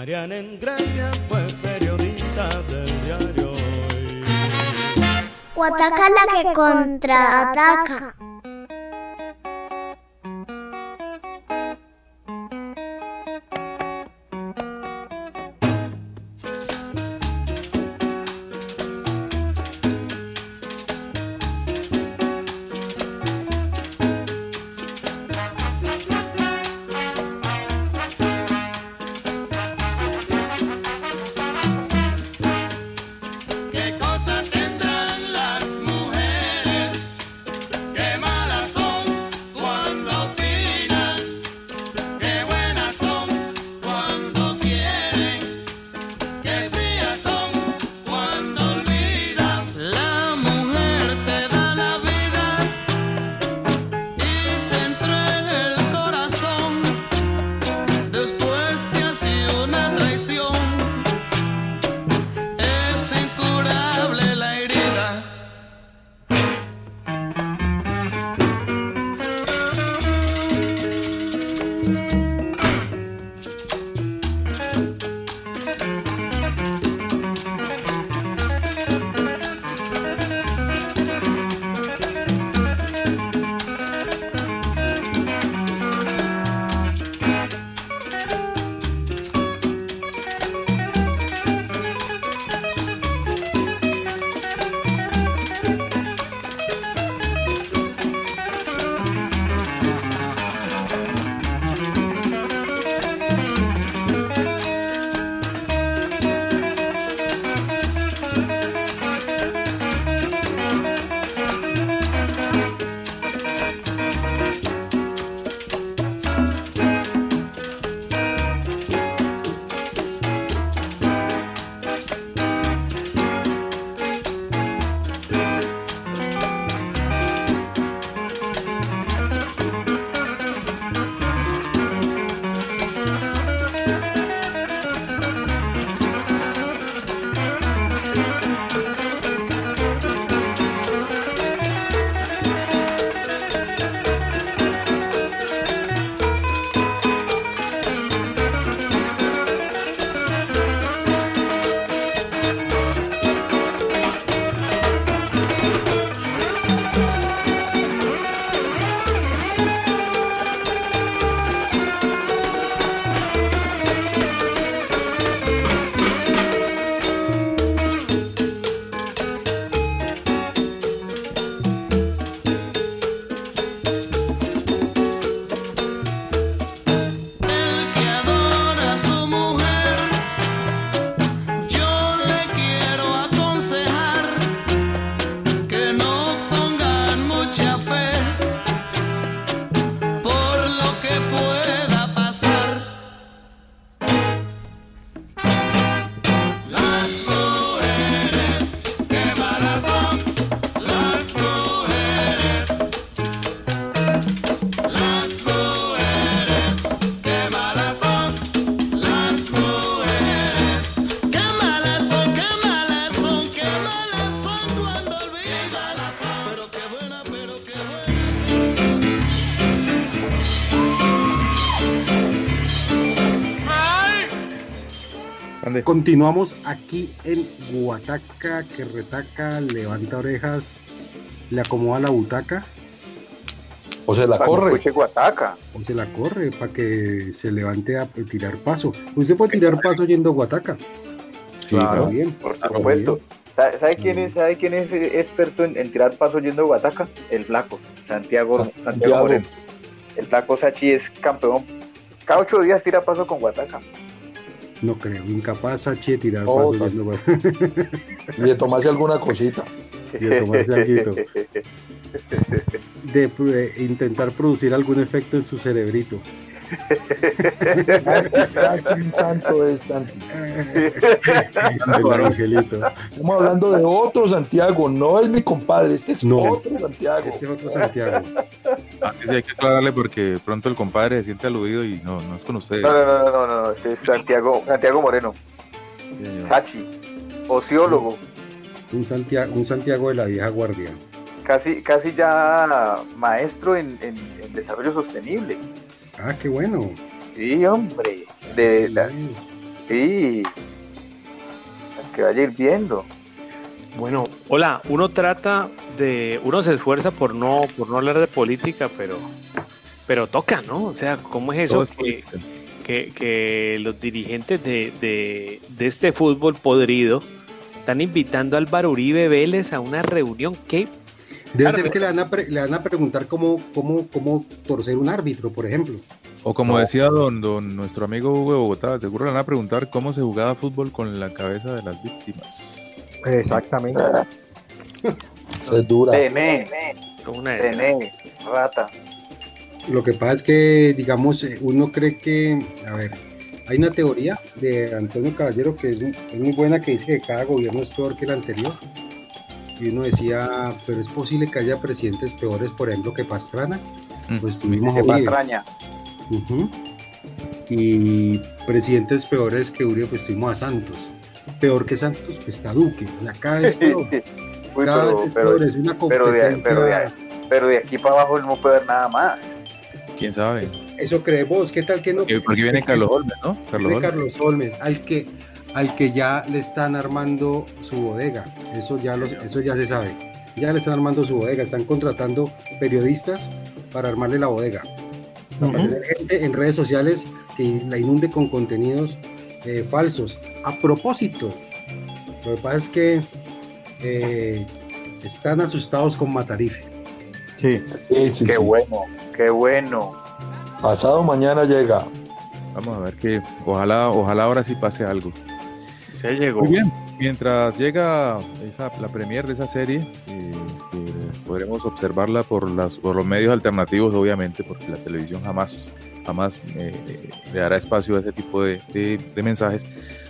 Mariana en Grecia fue periodista del diario Hoy. Guataca la que contraataca. Continuamos aquí en Guataca, que retaca, levanta orejas, le acomoda la butaca. O se la Para corre. escuche Guataca. O se la corre para que se levante a tirar paso. Usted puede tirar paso yendo a Guataca. Claro. Bien. Por supuesto. ¿Sabe, sabe quién es, sabe quién es experto en, en tirar paso yendo a Guataca? El flaco, Santiago, Santiago Santiago. Moreno. El flaco Sachi es campeón. Cada ocho días tira paso con Guataca. No creo, incapaz Sachi de tirar Oh. Y de tomarse alguna cosita. Y de tomarse alguito. De, de intentar producir algún efecto en su cerebrito. Casi un santo es tan- El angelito. Estamos hablando de otro Santiago, no es mi compadre, este es No. otro Santiago. Este es otro Santiago. Ah, sí, hay que aclararle porque pronto el compadre se siente aludido y no, no es con ustedes. No, no, no, no, no, este es Santiago, Santiago Moreno. Sachi, ociólogo, Un Santiago, un Santiago de la vieja guardia. casi, casi ya maestro en, en- en desarrollo sostenible. Ah, qué bueno. Sí, hombre. De la, sí. Que vaya ir viendo. Bueno, hola, uno trata de, uno se esfuerza por no, por no hablar de política, pero, pero toca, ¿no? O sea, ¿cómo es eso es que, que, que los dirigentes de, de, de este fútbol podrido están invitando a Álvaro Uribe Vélez a una reunión? ¿Qué? Debe Claro, ser que le van, a pre- le van a preguntar cómo, cómo, cómo torcer un árbitro, por ejemplo. O como No. decía don, don nuestro amigo Hugo de Bogotá, seguro le van a preguntar cómo se jugaba fútbol con la cabeza de las víctimas. Exactamente. Esa es dura. Tené, Una Tené, rata. Lo que pasa es que, digamos, eh, uno cree que, a ver, hay una teoría de Antonio Caballero que es, es muy buena que dice que cada gobierno es peor que el anterior. Y uno decía, pero es posible que haya presidentes peores, por ejemplo, que Pastrana. Pues tuvimos De a Uribe. patraña. Ujú. Y presidentes peores que Uribe, pues tuvimos a Santos. Peor que Santos, pues está Duque. O sea, cada vez peor. Uy, Cada pero, vez es pero, peor, es una pero, de, competencia. pero, de, pero de aquí para abajo no puede haber nada más. ¿Quién sabe? Eso crees vos, ¿qué tal que no? Porque porque viene Carlos Holmes, ¿no? Carlos Holmes. Carlos Olmes, al que, al que ya le están armando su bodega. Eso ya, los, eso ya se sabe. Ya le están armando su bodega. Están contratando periodistas para armarle la bodega. Para tener gente en redes sociales que la inunde con contenidos eh, falsos. A propósito, lo que pasa es que eh, están asustados con Matarife. Sí. Sí, sí, Qué sí. bueno, qué bueno. Pasado mañana llega. Vamos a ver que ojalá, ojalá ahora sí pase algo. Se llegó. Muy bien. Mientras llega esa, la premier de esa serie, eh, podremos observarla por, las, por los medios alternativos, obviamente, porque la televisión jamás, jamás eh, le dará espacio a ese tipo de, de- de mensajes.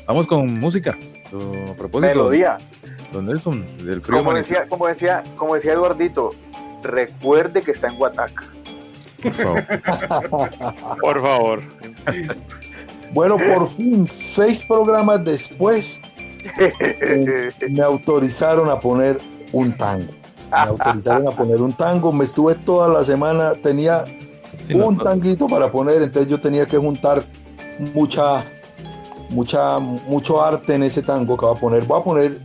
Vamos con música. A propósito, Melodía. Don Nelson, del frío Como amanecer, decía, como decía, como decía Eduardito, recuerde que está en Guataca. por favor. Por favor. Bueno, por fin, seis programas después, eh, me autorizaron a poner un tango. Me autorizaron a poner un tango. Me estuve toda la semana, tenía Sí, un no. tanguito para poner, entonces yo tenía que juntar mucha, mucha, mucho arte en ese tango que voy a poner. Voy a poner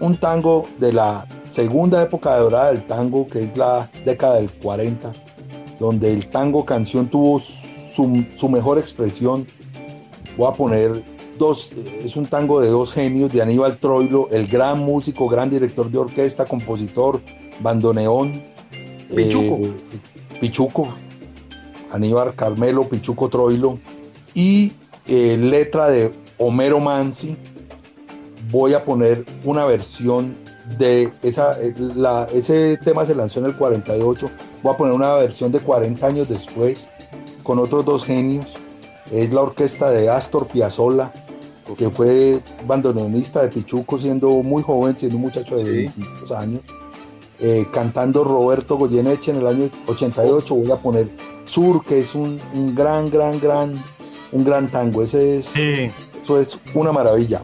un tango de la segunda época dorada del tango, que es la década del 40, donde el tango canción tuvo su, su mejor expresión. Voy a poner dos, es un tango de dos genios, de Aníbal Troilo, el gran músico, gran director de orquesta, compositor, bandoneón. Pichuco. eh, Pichuco, Aníbal Carmelo, Pichuco Troilo, y eh, letra de Homero Mansi. Voy a poner una versión de esa, eh, la- ese tema se lanzó en el 48. Voy a poner una versión de 40 años después con otros dos genios. Es la orquesta de Astor Piazzolla, que fue bandoneonista de Pichuco siendo muy joven, siendo un muchacho de 22 años. Eh, cantando Roberto Goyeneche en el año 88. Voy a poner Sur, que es un, un gran, gran, gran, un gran tango. Ese es, Eso es una maravilla.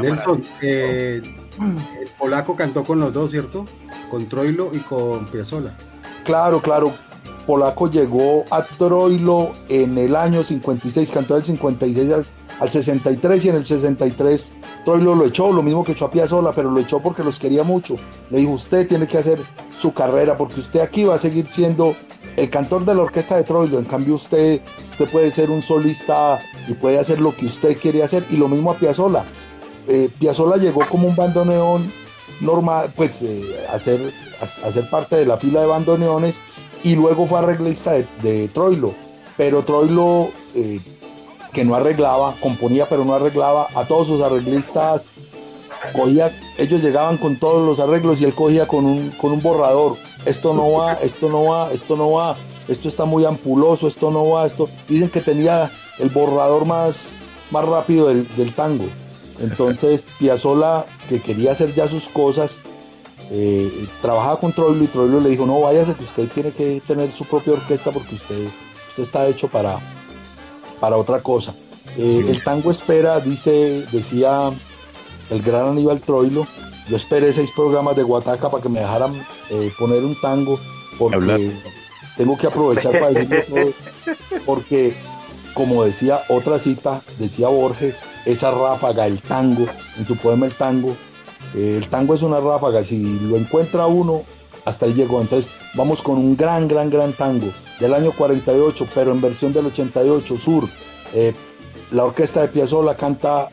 Nelson, eh, el polaco cantó con los dos, ¿cierto? Con Troilo y con Piazzolla. Claro, claro. Polaco llegó a Troilo en el año 56, cantó del 56 al al 63 y en el 63 Troilo lo echó, lo mismo que echó a Piazzolla, pero lo echó porque los quería mucho. Le dijo, usted tiene que hacer su carrera porque usted aquí va a seguir siendo el cantor de la orquesta de Troilo. En cambio usted, usted puede ser un solista y puede hacer lo que usted quiere hacer. Y lo mismo a Piazzolla. Eh, llegó como un bandoneón normal, pues eh, a ser parte de la fila de bandoneones y luego fue arreglista de, Troilo. Pero Troilo, eh, que no arreglaba, componía pero no arreglaba, a todos sus arreglistas cogía, ellos llegaban con todos los arreglos y él cogía con un, con un borrador. Esto no va, esto no va, esto no va, esto está muy ampuloso, esto no va, esto. Dicen que tenía el borrador más, más rápido del, del tango. Entonces Piazzolla, que quería hacer ya sus cosas, eh, trabajaba con Troilo y Troilo le dijo, no, váyase que usted tiene que tener su propia orquesta porque usted, usted está hecho para, para otra cosa. Eh, el tango espera, dice, decía el gran Aníbal Troilo, yo esperé seis programas de Guataca para que me dejaran eh, poner un tango porque tengo que aprovechar para decirlo todo, porque como decía otra cita, decía Borges, esa ráfaga, el tango, en su poema El tango, el tango es una ráfaga, si lo encuentra uno, hasta ahí llegó. Entonces vamos con un gran, gran, gran tango del año 48, pero en versión del 88, Sur. Eh, la orquesta de Piazzolla canta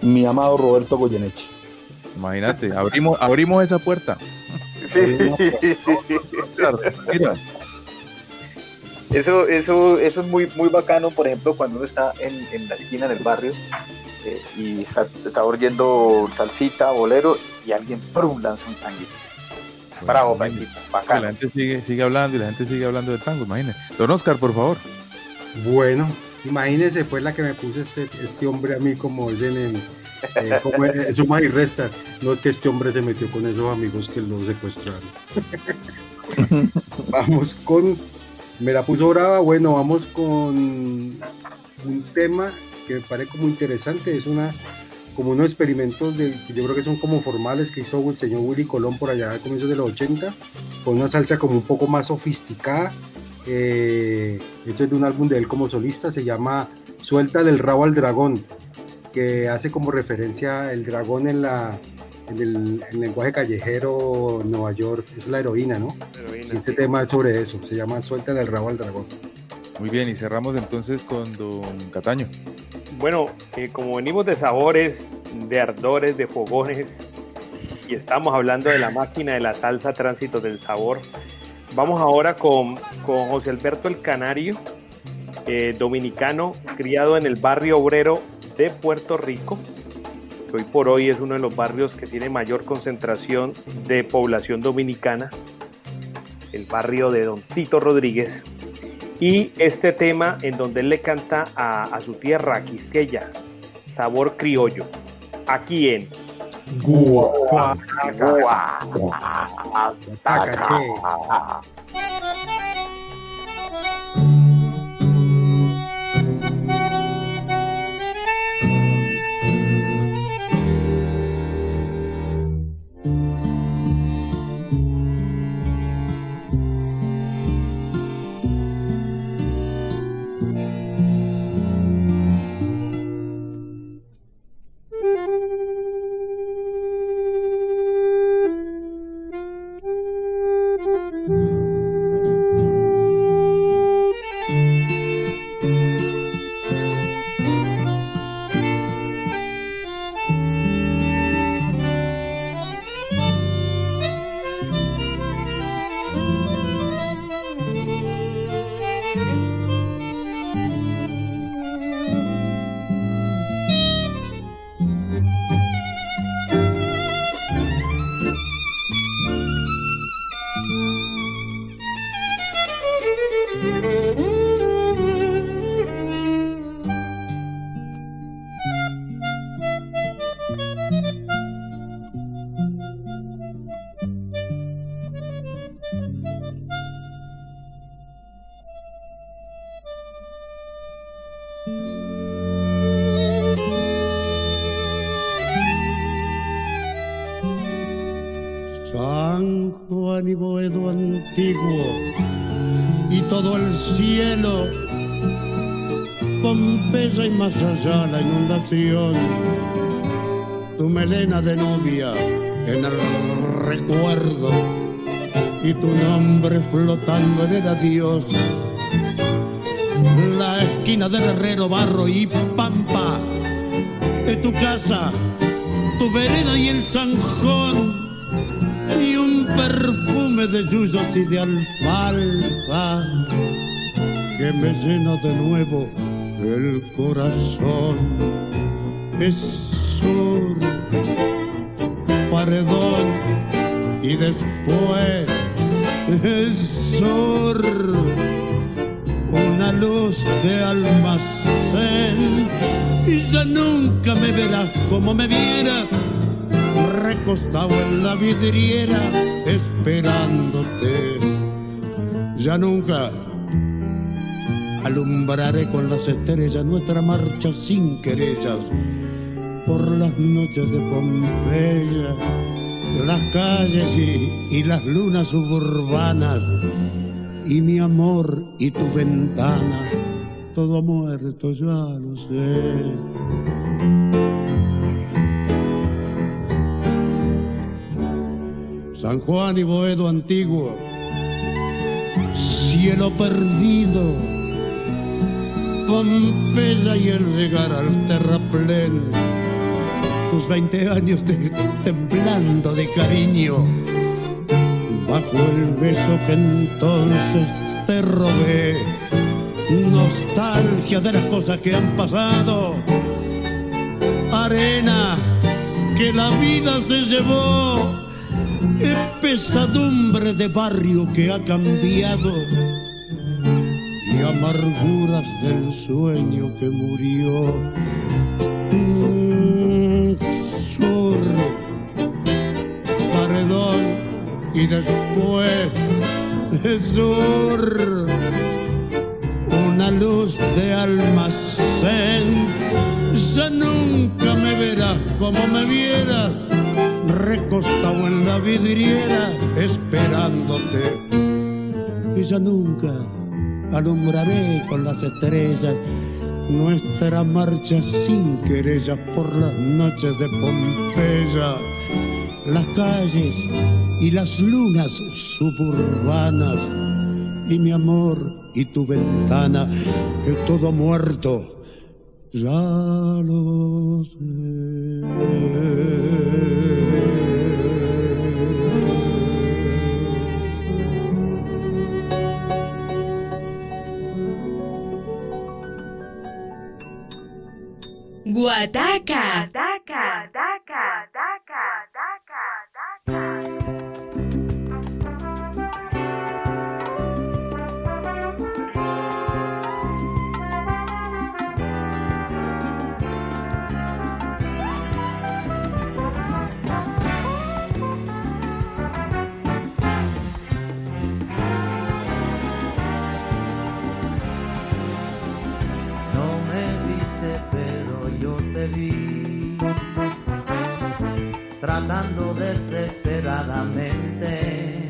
mi amado Roberto Goyeneche. Imagínate, abrimos, abrimos esa puerta. Mira. Eso, eso, eso es muy, muy bacano, por ejemplo, cuando uno está en, en la esquina del barrio eh, y está, está oyendo salsita, bolero, y alguien ¡prum! lanza un tanguito. Bravo, Paquito, bacano. la gente sigue, sigue hablando y la gente sigue hablando de tango, imagínate. Don Oscar, por favor. Bueno, imagínese pues la que me puso este, este hombre a mí como dicen en, eh, como en suma y resta. No es que este hombre se metió con esos amigos que lo secuestraron. vamos con, me la puso brava, bueno, vamos con un tema que me parece como interesante, es una como unos experimentos de, yo creo que son como formales que hizo el señor Willy Colón por allá a comienzos de los 80, con una salsa como un poco más sofisticada. Eh, este es de un álbum de él como solista, se llama Suelta del rabo al dragón, que hace como referencia el dragón en la en el, en el lenguaje callejero Nueva York, es la heroína, ¿no? Heroína, este sí. tema es sobre eso, se llama Suelta del rabo al dragón. Muy bien, y cerramos entonces con Don Cataño. Bueno, eh, como venimos de sabores, de ardores, de fogones, y estamos hablando de la máquina de la salsa tránsito del sabor, vamos ahora con, con José Alberto el Canario, eh, dominicano, criado en el barrio obrero de Puerto Rico, que hoy por hoy es uno de los barrios que tiene mayor concentración de población dominicana, el barrio de Don Tito Rodríguez. Y este tema en donde él le canta a, a su tierra, a Quisqueya, sabor criollo, aquí en San más allá la inundación. Tu melena de novia en el recuerdo y tu nombre flotando en el adiós. La esquina del herrero, barro y pampa de tu casa, tu vereda y el zanjón y un perfume de yuyos y de alfalfa que me llena de nuevo el corazón. Es sur, paredón y después es sur, una luz de almacén y ya nunca me verás como me vieras recostado en la vidriera esperándote. Ya nunca alumbraré con las estrellas nuestra marcha sin querellas por las noches de Pompeya, las calles y, y las lunas suburbanas y mi amor y tu ventana, todo muerto ya lo sé. San Juan y Boedo antiguo, cielo perdido, Pompeya y el llegar al terraplén, tus 20 años temblando de cariño, bajo el beso que entonces te robé, nostalgia de las cosas que han pasado, arena que la vida se llevó. Es pesadumbre de barrio que ha cambiado y amarguras del sueño que murió. Sur, paredón y después sur, una luz de almacén. Ya nunca me verás como me vieras recostado en la vidriera esperándote. Y ya nunca alumbraré con las estrellas nuestra marcha sin querellas por las noches de Pompeya, las calles y las lunas suburbanas y mi amor y tu ventana, todo muerto, ya lo Guataca. No tratando desesperadamente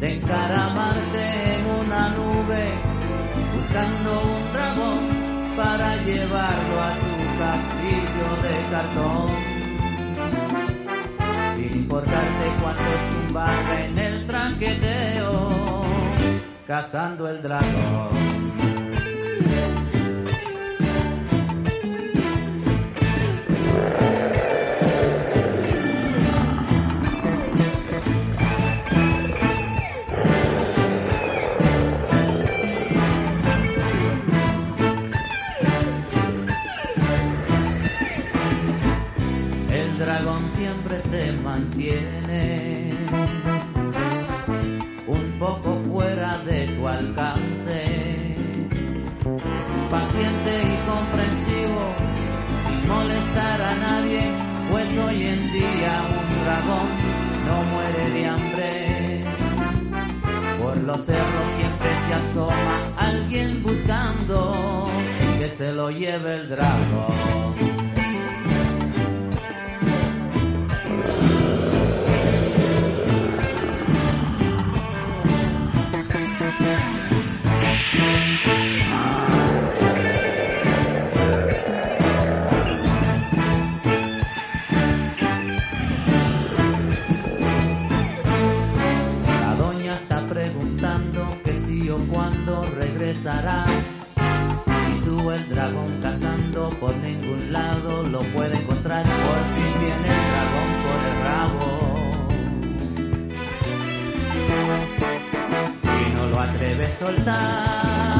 de encaramarte en una nube, buscando un dragón para llevarlo a tu castillo de cartón. Sin importarte cuánto tumbaba en el tranqueteo, cazando el dragón. Mantiene un poco fuera de tu alcance. Paciente y comprensivo, sin molestar a nadie, pues hoy en día un dragón no muere de hambre. Por los cerros siempre se asoma alguien buscando que se lo lleve el dragón. La doña está preguntando que si o cuándo regresará. Y tú el dragón soltar.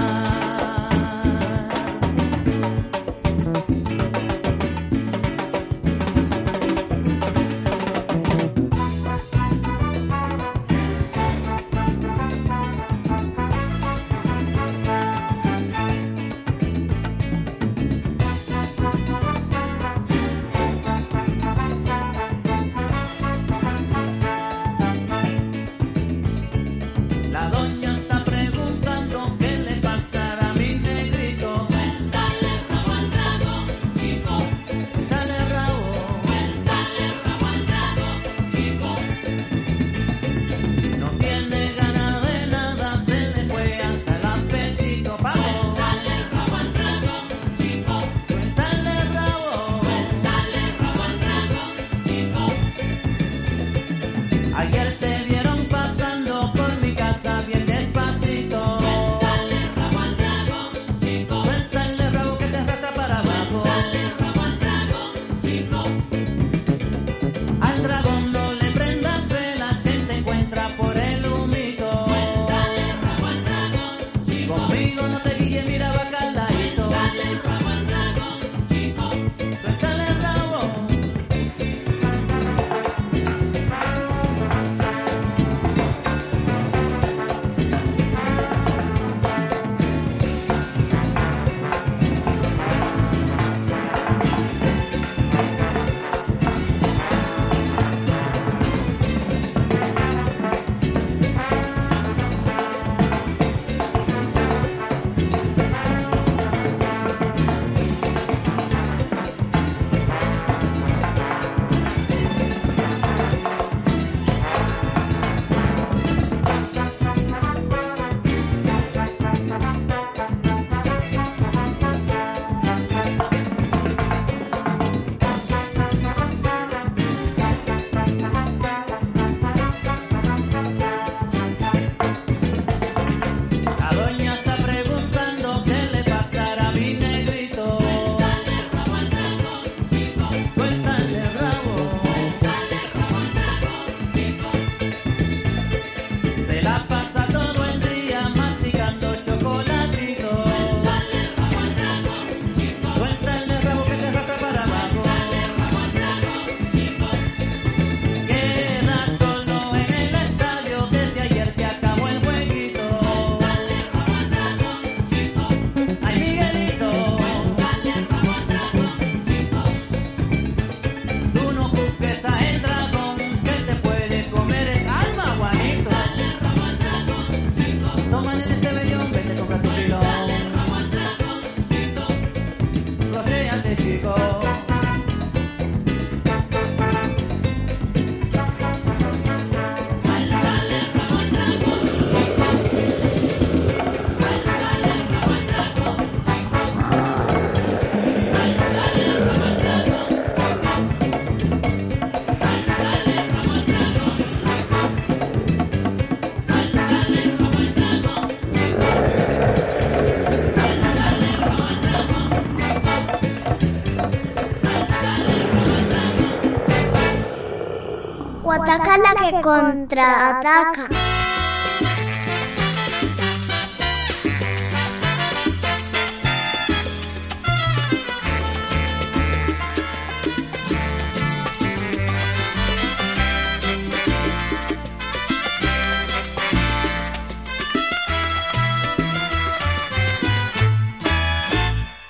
Ataca la que contraataca.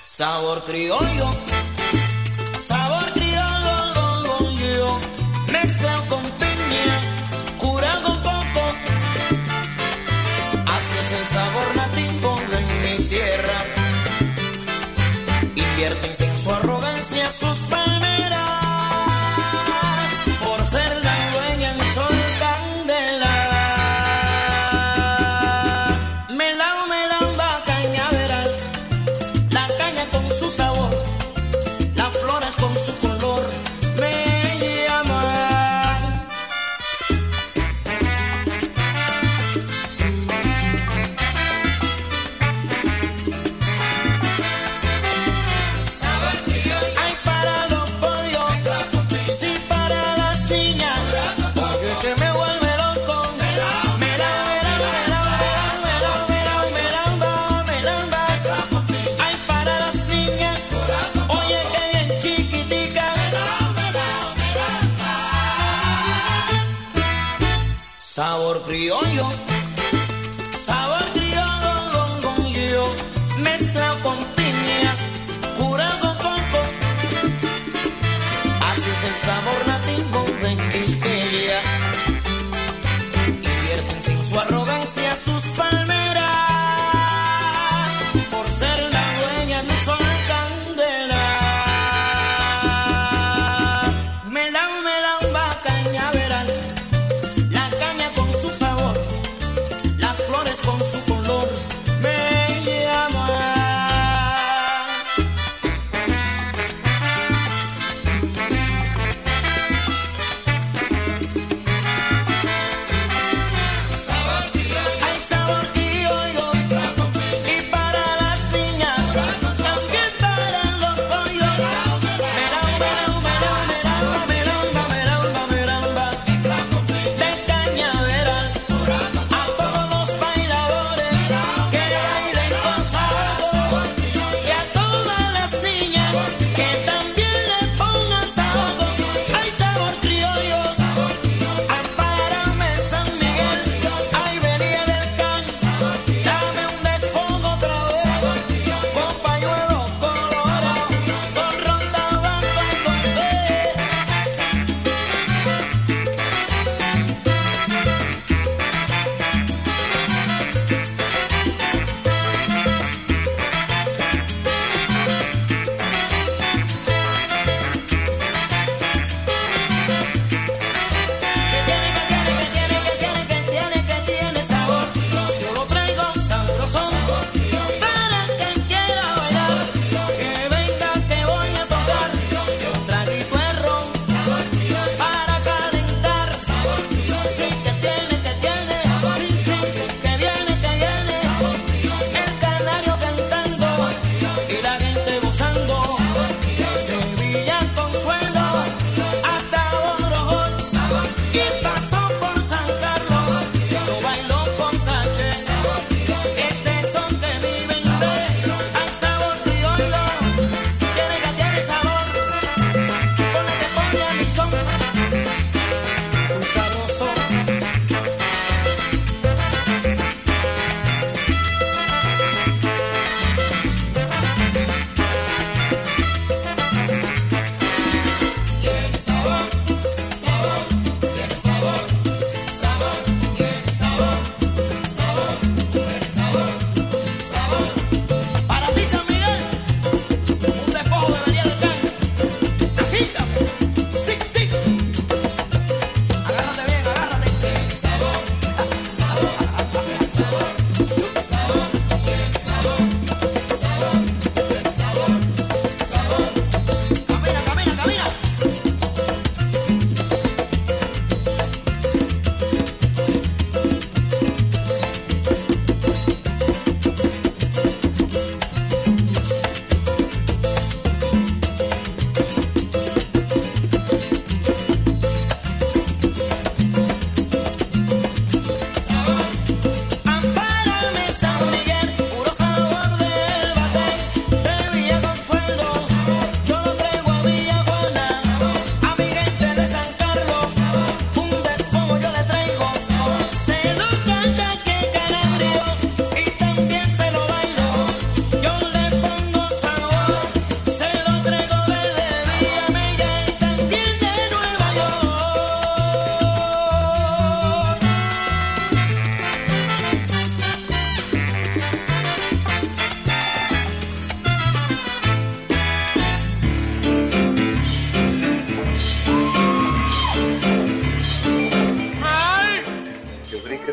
Sabor criollo,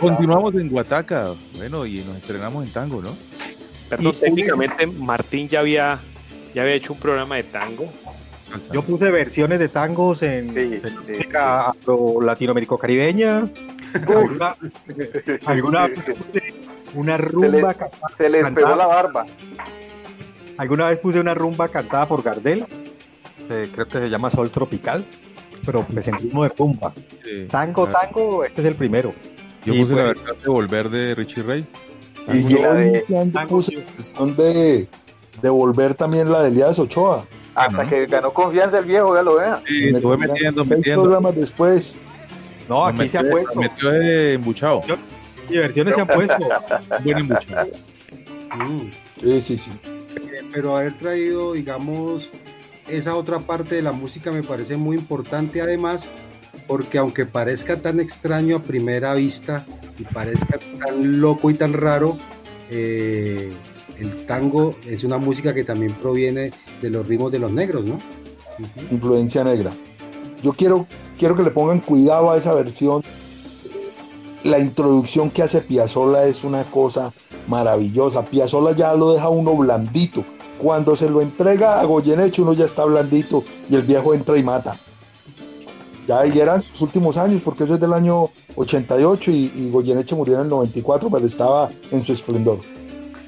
Continuamos en Guataca, bueno, y nos estrenamos en tango, ¿no? Técnicamente Martín ya había, ya había hecho un programa de tango. Yo puse versiones de tangos en sí, sí. latinoamérico-caribeña. alguna, alguna una rumba se se les la barba. Alguna vez puse una rumba cantada por Gardel, creo que se llama Sol Tropical, pero me de rumba. Sí, tango, tango, este es el primero. Yo puse la pues- versión de Volver de Richie Ray. Y yo la de, puse la versión de, de Volver también la de Elías Ochoa. Hasta ah. que ganó confianza el viejo, ya lo vea. Me estuve metiendo, metiendo. programas después. No, aquí se ha puesto. metió embuchado. Y versiones se han puesto. Buen embuchado. Sí, sí, sí. Eh, pero haber traído, digamos, esa otra parte de la música me parece muy importante. Además, porque aunque parezca tan extraño a primera vista y parezca tan loco y tan raro, eh, el tango es una música que también proviene de los ritmos de los negros, ¿no? influencia negra. Yo quiero, quiero que le pongan cuidado a esa versión. La introducción que hace Piazzolla es una cosa maravillosa. Piazzolla ya lo deja uno blandito. Cuando se lo entrega a Goyeneche uno ya está blandito y el viejo entra y mata. Ya y eran sus últimos años porque eso es del año 88 y, y Goyeneche murió en el 94, pero estaba en su esplendor.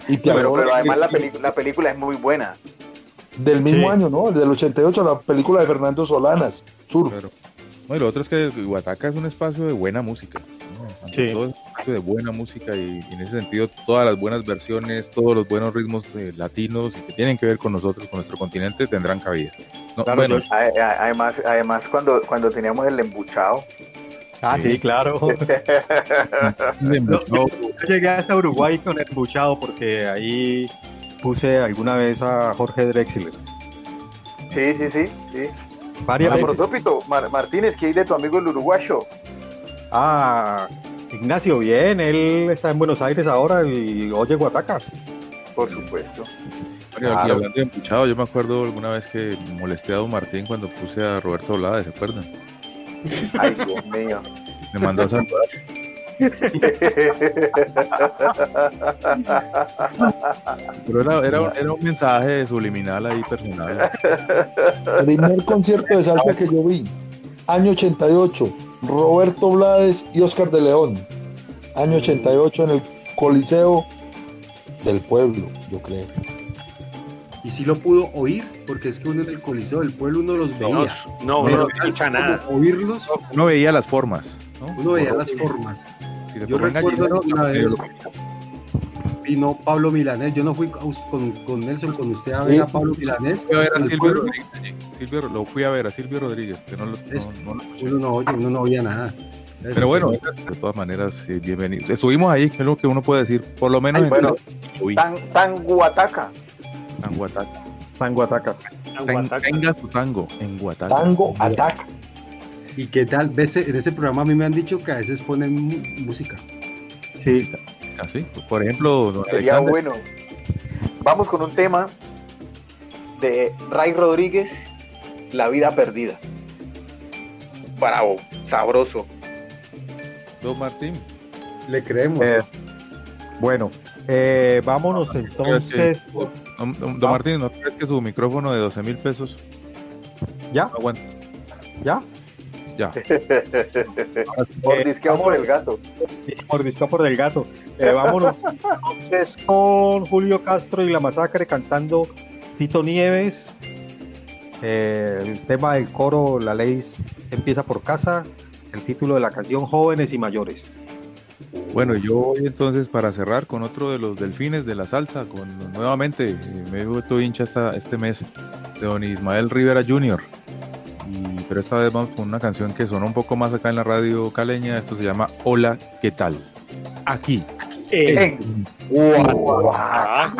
Y Pero, además la, la película es muy buena. del mismo Sí. año, ¿no? Del 88, la película de Fernando Solanas, Sur. No, y lo otro es que Guataca es un espacio de buena música. Todo es de buena música y, y en ese sentido todas las buenas versiones, todos los buenos ritmos eh, latinos y que tienen que ver con nosotros, con nuestro continente, tendrán cabida. No, bueno, Además, además cuando, cuando teníamos el embuchado. Ah, sí, claro. No, Yo llegué hasta Uruguay con el buchado porque ahí puse alguna vez a Jorge Drexler. Sí, sí, sí. sí. Varias Mar- Martínez, ¿qué hay de tu amigo el uruguayo? Ah, Ignacio, bien, él está en Buenos Aires ahora y oye Guataca. Por supuesto. Bueno, y hablando de empuchado, yo me acuerdo alguna vez que molesté a Don Martín cuando puse a Roberto Blades, ¿se acuerdan? Ay, Dios mío. Me mandó a saludar. Pero era, era, era un mensaje subliminal ahí personal. Primer concierto de salsa que yo vi, año 88, Roberto Blades y Oscar de León. Año 88 en el Coliseo del Pueblo, yo creo. Y sí lo pudo oír, porque es que uno en el Coliseo del Pueblo uno los veía. no, Pero no tal escucha nada. Oírlos, Uno veía las formas. ¿no? uno veía las formas. Si Yo recuerdo una vez vino Pablo Milanés. Yo no fui con, con- con Nelson, con usted a ver a Pablo Milanés. Fui a ver a en el Silvio. Rodríguez lo fui a ver a Silvio Rodríguez, que no, los, no, no lo escuché. Uno no oye, uno no oía nada. Pero bueno, de todas maneras, eh, bienvenidos. Estuvimos ahí, que es lo que uno puede decir, por lo menos Ay, bueno, tan, tan en Guataca. San Guataca. Ten- Tenga su tango en Guataca. Tango Ataca. ¿Y qué tal? ¿Ves? En ese programa a mí me han dicho que a veces ponen música. Sí. Así, por ejemplo, don Sería Alexander, bueno. Vamos con un tema de Ray Rodríguez, La vida perdida. Bravo, sabroso. don Martín. Le creemos. Eh, bueno, eh, vámonos entonces. Don, don- don Martín, ¿no crees que su micrófono de 12 mil pesos ¿Ya? no aguanta? ¿Ya? Ya. Mordisqueado por el gato. Mordisco por el gato. Eh, vámonos entonces con Julio Castro y la masacre cantando Tito Nieves. Eh, el tema del coro, la ley empieza por casa. El título de la canción Jóvenes y Mayores. Bueno, yo voy entonces para cerrar con otro de los delfines de la salsa, con nuevamente, eh, me he vuelto hincha esta, este mes, de don Ismael Rivera Jr. Y- pero esta vez vamos con una canción que sonó un poco más acá en la radio caleña, esto se llama Hola, ¿qué tal? Aquí. En Hola,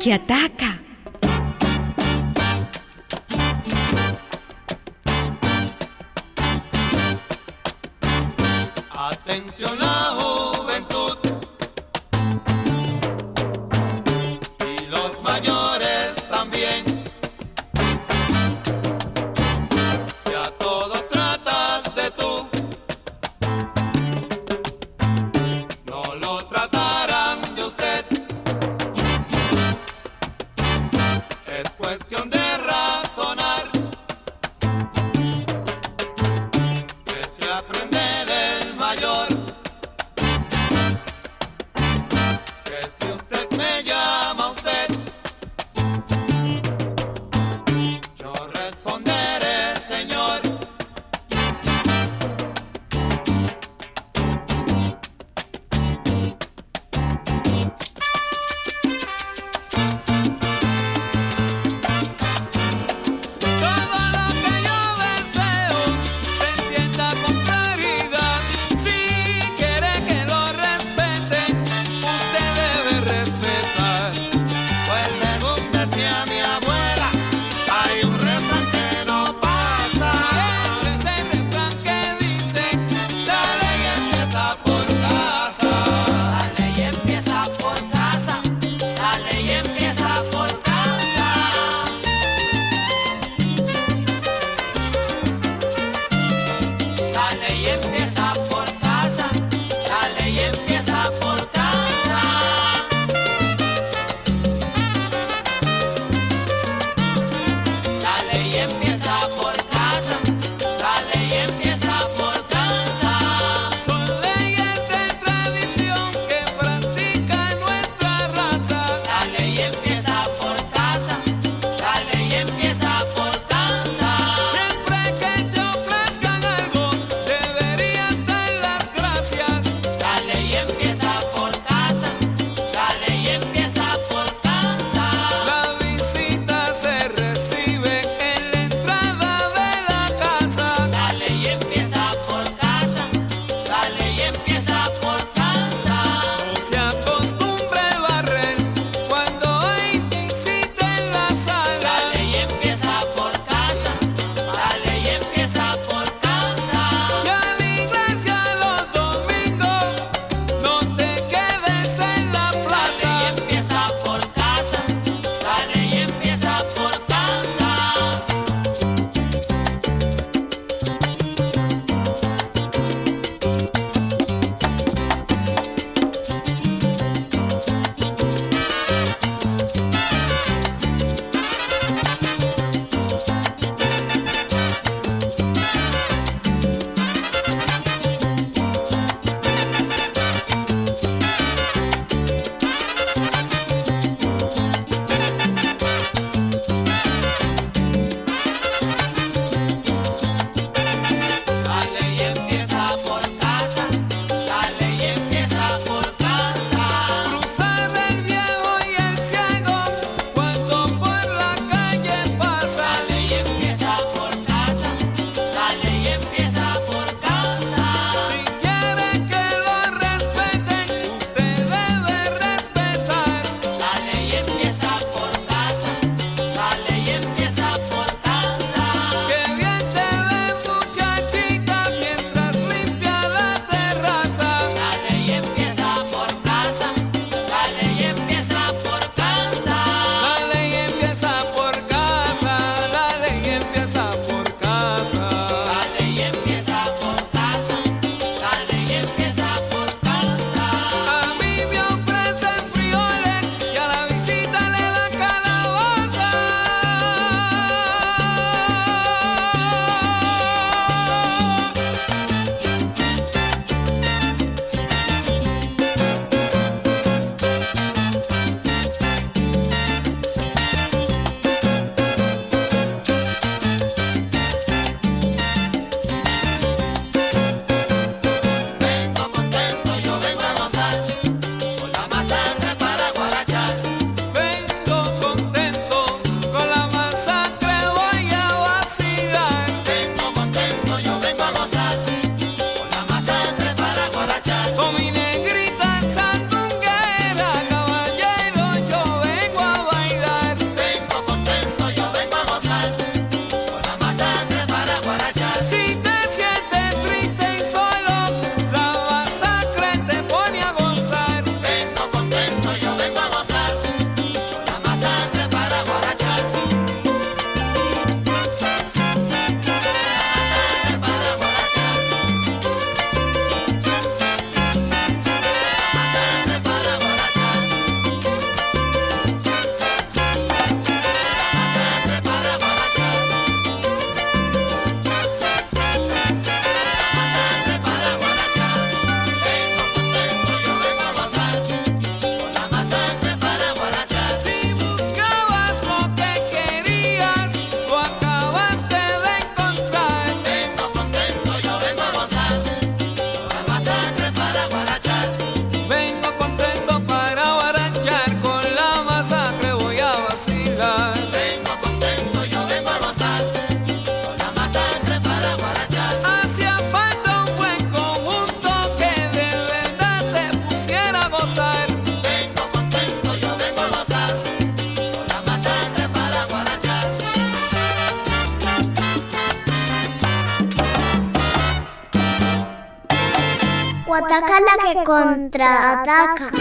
que ataca. Ataca la que contraataca.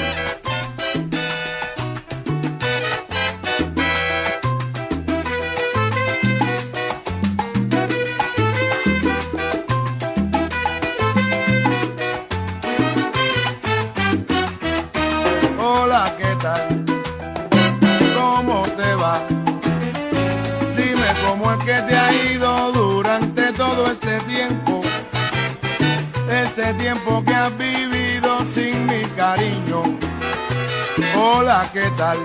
vivido sin mi cariño. Hola, ¿qué tal?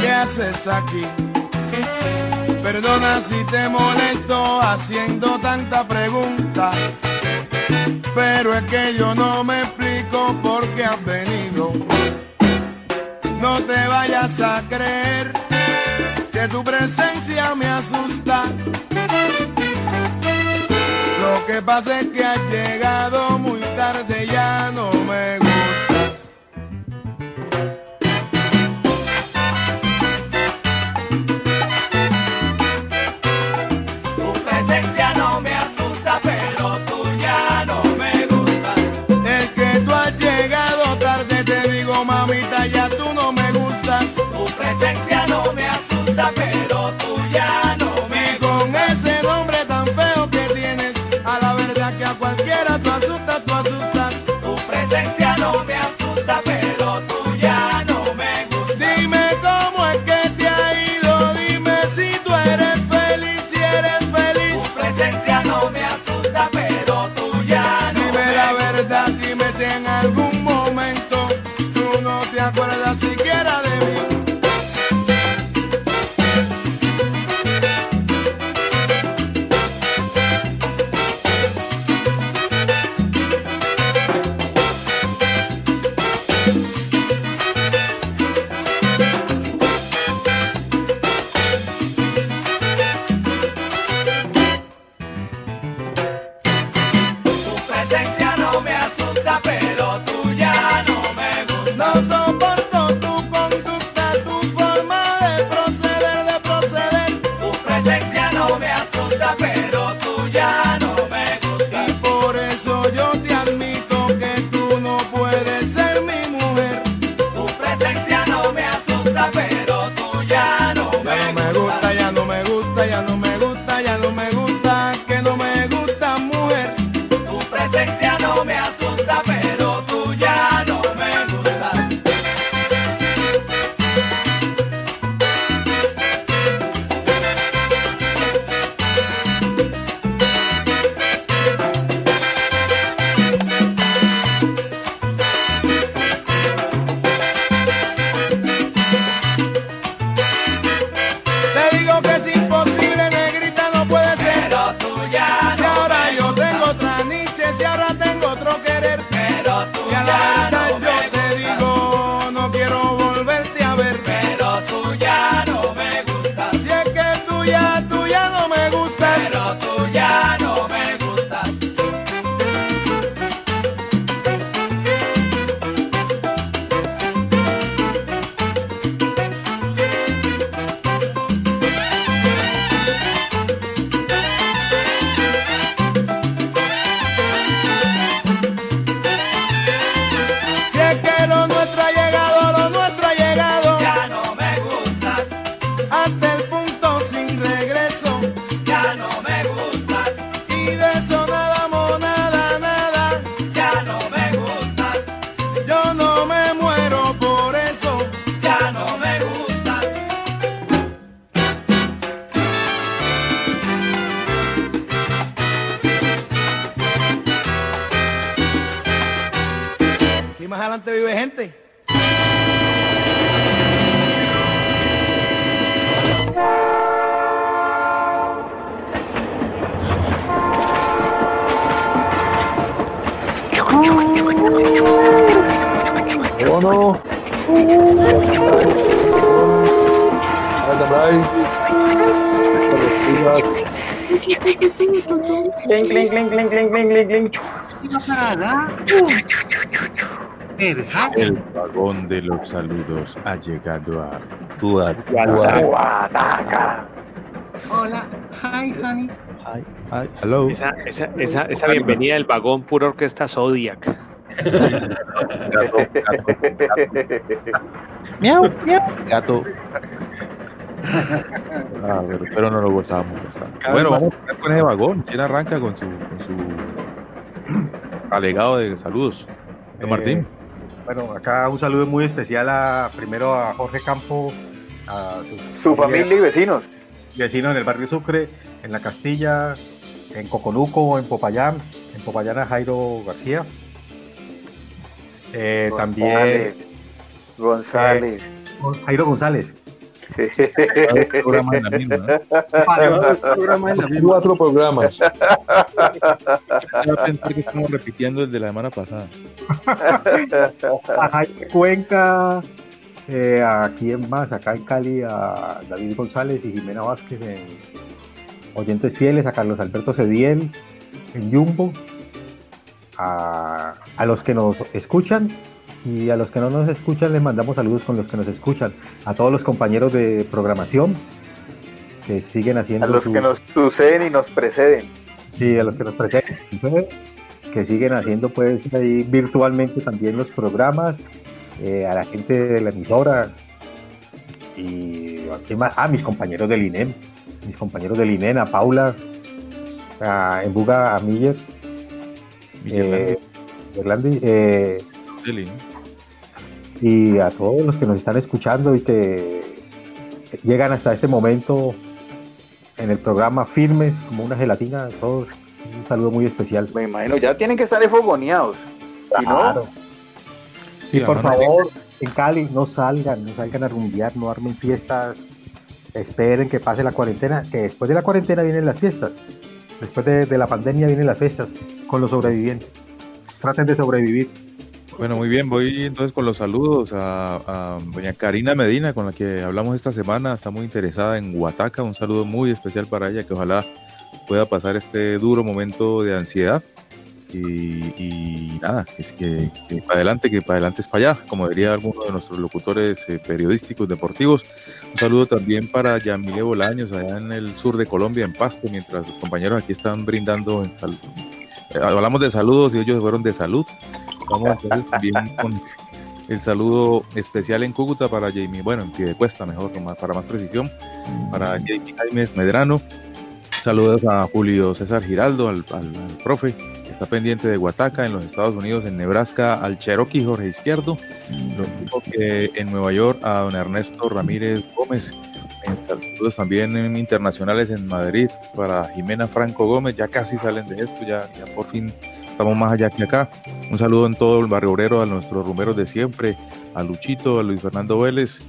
¿Qué haces aquí? Perdona si te molesto haciendo tanta pregunta, pero es que yo no me explico por qué has venido. No te vayas a creer que tu presencia me asusta. Lo que pasa es que has llegado tarde. Bye. El vagón de los saludos ha llegado a tu Guataca. Hola, hi honey. Hi, hi, hello. Esa, esa, esa, esa bienvenida del vagón pura orquesta Zodiac. Miau, miau. Gato. Ah, pero, pero no lo gozamos bastante. Cada Bueno, vamos a con ese vagón. ¿Quién arranca con su, con su alegado de saludos? Don Eh, Martín. Bueno, acá un saludo muy especial a primero a Jorge Campo, a Su familia y vecinos. Vecinos en el barrio Sucre, en La Castilla, en Coconuco, en Popayán, en Popayán a Jairo García. Eh, también González. eh, Jairo González. Programa en la misma, Cuatro programas. Yo pensé que estamos repitiendo el de la semana pasada. a Jaime Cuenca, eh, a quién más, acá en Cali, a David González y Jimena Vázquez en oyentes fieles, a Carlos Alberto Cediel en Jumbo, a, a los que nos escuchan y a los que no nos escuchan les mandamos saludos con los que nos escuchan, a todos los compañeros de programación que siguen haciendo A los su- que nos suceden y nos preceden. Sí, a los que nos presenten, que siguen haciendo pues ahí virtualmente también los programas, eh, a la gente de la emisora y a quién más? Ah, mis compañeros del INEM, mis compañeros del INEM, a Paula, a Embuga, a Miller, eh, Berlandi, eh, Deli, ¿no? Y a todos los que nos están escuchando y que llegan hasta este momento en el programa firmes como una gelatina, a todos un saludo muy especial. Me imagino, ya tienen que estar enfogoneados. Si no, Claro. Sí, y por favor, en Cali no salgan, no salgan a rumbear, no armen fiestas, esperen que pase la cuarentena, que después de la cuarentena vienen las fiestas, después de, de la pandemia vienen las fiestas con los sobrevivientes. Traten de sobrevivir. Bueno, muy bien, voy entonces con los saludos a, a doña Karina Medina, con la que hablamos esta semana, está muy interesada en Huataca, un saludo muy especial para ella, que ojalá pueda pasar este duro momento de ansiedad. Y, y nada, que, que, que para adelante, que para adelante es para allá, como diría alguno de nuestros locutores eh, periodísticos deportivos. Un saludo también para Yamile Bolaños, allá en el sur de Colombia, en Pasto, mientras los compañeros aquí están brindando. en eh, hablamos de saludos y ellos fueron de salud. Entonces también con el saludo especial en Cúcuta para Jamie, bueno, en Piedecuesta, mejor, con más- para más precisión, para Jamie Jaimes Medrano. Saludos a Julio César Giraldo, al, al- al profe, que está pendiente de Huataca, en los Estados Unidos, en Nebraska, al Cherokee Jorge Izquierdo. Lo mismo que en Nueva York a don Ernesto Ramírez Gómez. En saludos también en internacionales en Madrid para Jimena Franco Gómez. Ya casi salen de esto, ya, ya por fin estamos más allá que acá. Un saludo en todo el barrio obrero a nuestros rumberos de siempre, a Luchito, a Luis Fernando Vélez,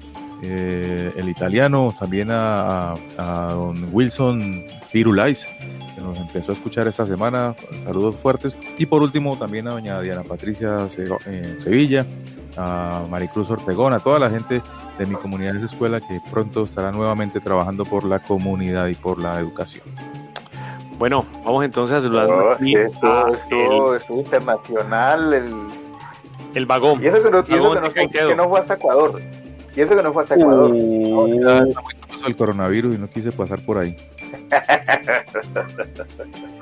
eh, el italiano, también a, a- don Wilson Firulais, que nos empezó a escuchar esta semana. Saludos fuertes. Y por último, también a doña Diana Patricia eh, Sevilla, a Maricruz Ortegón, a toda la gente de mi comunidad de escuela que pronto estará nuevamente trabajando por la comunidad y por la educación. Bueno, vamos entonces a saludar No, estuvo, a estuvo, estuvo internacional el, el, el vagón. y eso que no, y eso que no que no fue hasta Ecuador. Y eso que no fue hasta Ecuador. No, ya está muy el coronavirus y no quise pasar por ahí.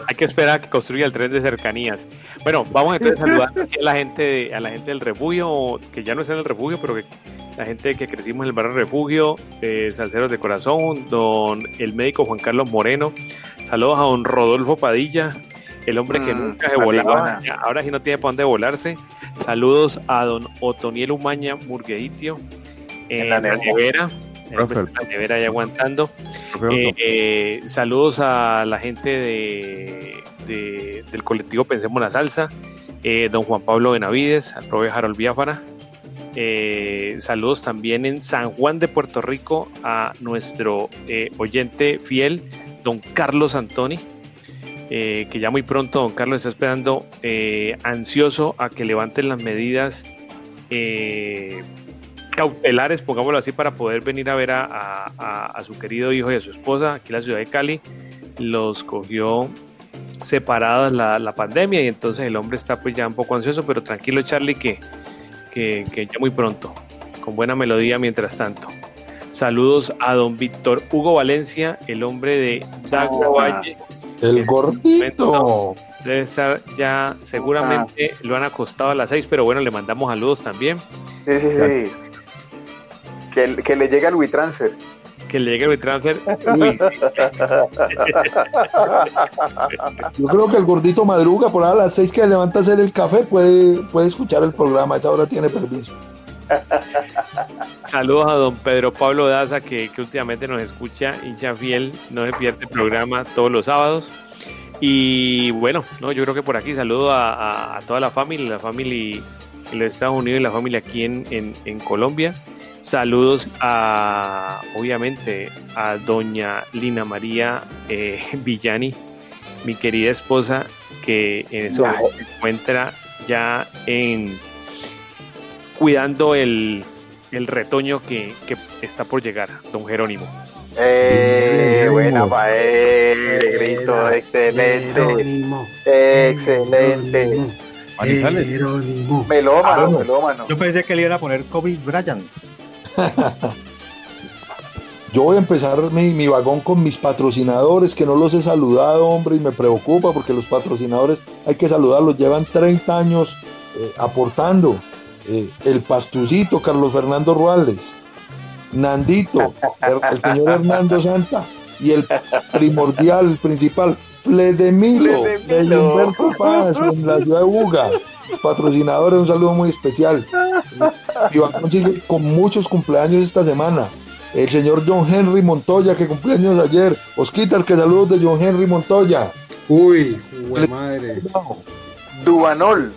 Hay que esperar a que construya el tren de cercanías. Bueno, vamos entonces a saludar aquí a la gente, a la gente del refugio, que ya no está en el refugio, pero que la gente que crecimos en el barrio refugio, eh, Salceros de Corazón, don el médico Juan Carlos Moreno, saludos a don Rodolfo Padilla, el hombre que Mm, nunca se la volaba, ahora sí no tiene para dónde volarse. Saludos a don Otoniel Umaña Murgueitio en, En la nevera. Profe. en la nevera ahí aguantando. Profe, Eh, eh, saludos a la gente de, de- del colectivo Pensemos la Salsa, eh, don Juan Pablo Benavides, al profe Harold Biafara. Eh, saludos también en San Juan de Puerto Rico a nuestro oyente fiel, don Carlos Antoni, eh, que ya muy pronto don Carlos está esperando eh, ansioso a que levanten las medidas eh, cautelares, pongámoslo así, para poder venir a ver a, a- a- a su querido hijo y a su esposa aquí en la ciudad de Cali. Los cogió separadas la, la pandemia y entonces el hombre está pues ya un poco ansioso, pero tranquilo Charlie que, que, que ya muy pronto, con buena melodía mientras tanto. Saludos a don Víctor Hugo Valencia, el hombre de Dagua Ah. Valle, El gordito. Debe estar ya, seguramente lo han acostado a las 6, pero bueno, le mandamos saludos también. Sí, sí, sí. Que, que le llegue el WeTransfer. Que le llegue el WeTransfer. Uy, Yo creo que el gordito madruga por ahí a las seis que levanta a hacer el café, puede, puede escuchar el programa, a esa hora tiene permiso. Saludos a don Pedro Pablo Daza, que, que últimamente nos escucha, hincha fiel, no se pierde el programa todos los sábados. Y bueno, no, yo creo que por aquí saludo a, a- a toda la familia, la familia en los Estados Unidos y la familia aquí en, en- en Colombia. Saludos a, obviamente, a doña Lina María eh, Villani, mi querida esposa, que en momento se encuentra ya en cuidando el, el retoño que, que está por llegar, don Jerónimo. Eh, buena pa' él, grito, excelente. Excelente. Melómano, melómano. Yo pensé que le iban a poner Kobe Bryant. Yo voy a empezar mi, mi vagón con mis patrocinadores, que no los he saludado, hombre, y me preocupa porque los patrocinadores hay que saludarlos, llevan 30 años eh, aportando. Eh, el Pastucito, Carlos Fernando Ruales, Nandito, el, el señor Hernando Santa, y el primordial, el principal, Fledemilo, de Humberto Paz, en la ciudad de Buga. Los patrocinadores, un saludo muy especial. Mi vagón sigue con muchos cumpleaños esta semana. El señor John Henry Montoya, que cumpleaños ayer. Osquitar, que saludos de John Henry Montoya. Uy, madre. Dubanol.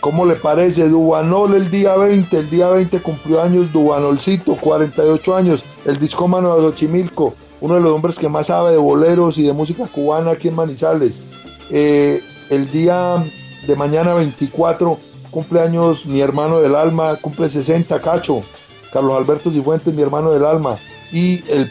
¿Cómo le parece? Dubanol el día 20. El día 20 cumplió años Dubanolcito, 48 años. El discómano de Xochimilco. Uno de los hombres que más sabe de boleros y de música cubana aquí en Manizales. Eh, el día de mañana 24 cumpleaños mi hermano del alma, cumple 60, Cacho. Carlos Alberto Cifuentes, mi hermano del alma. Y el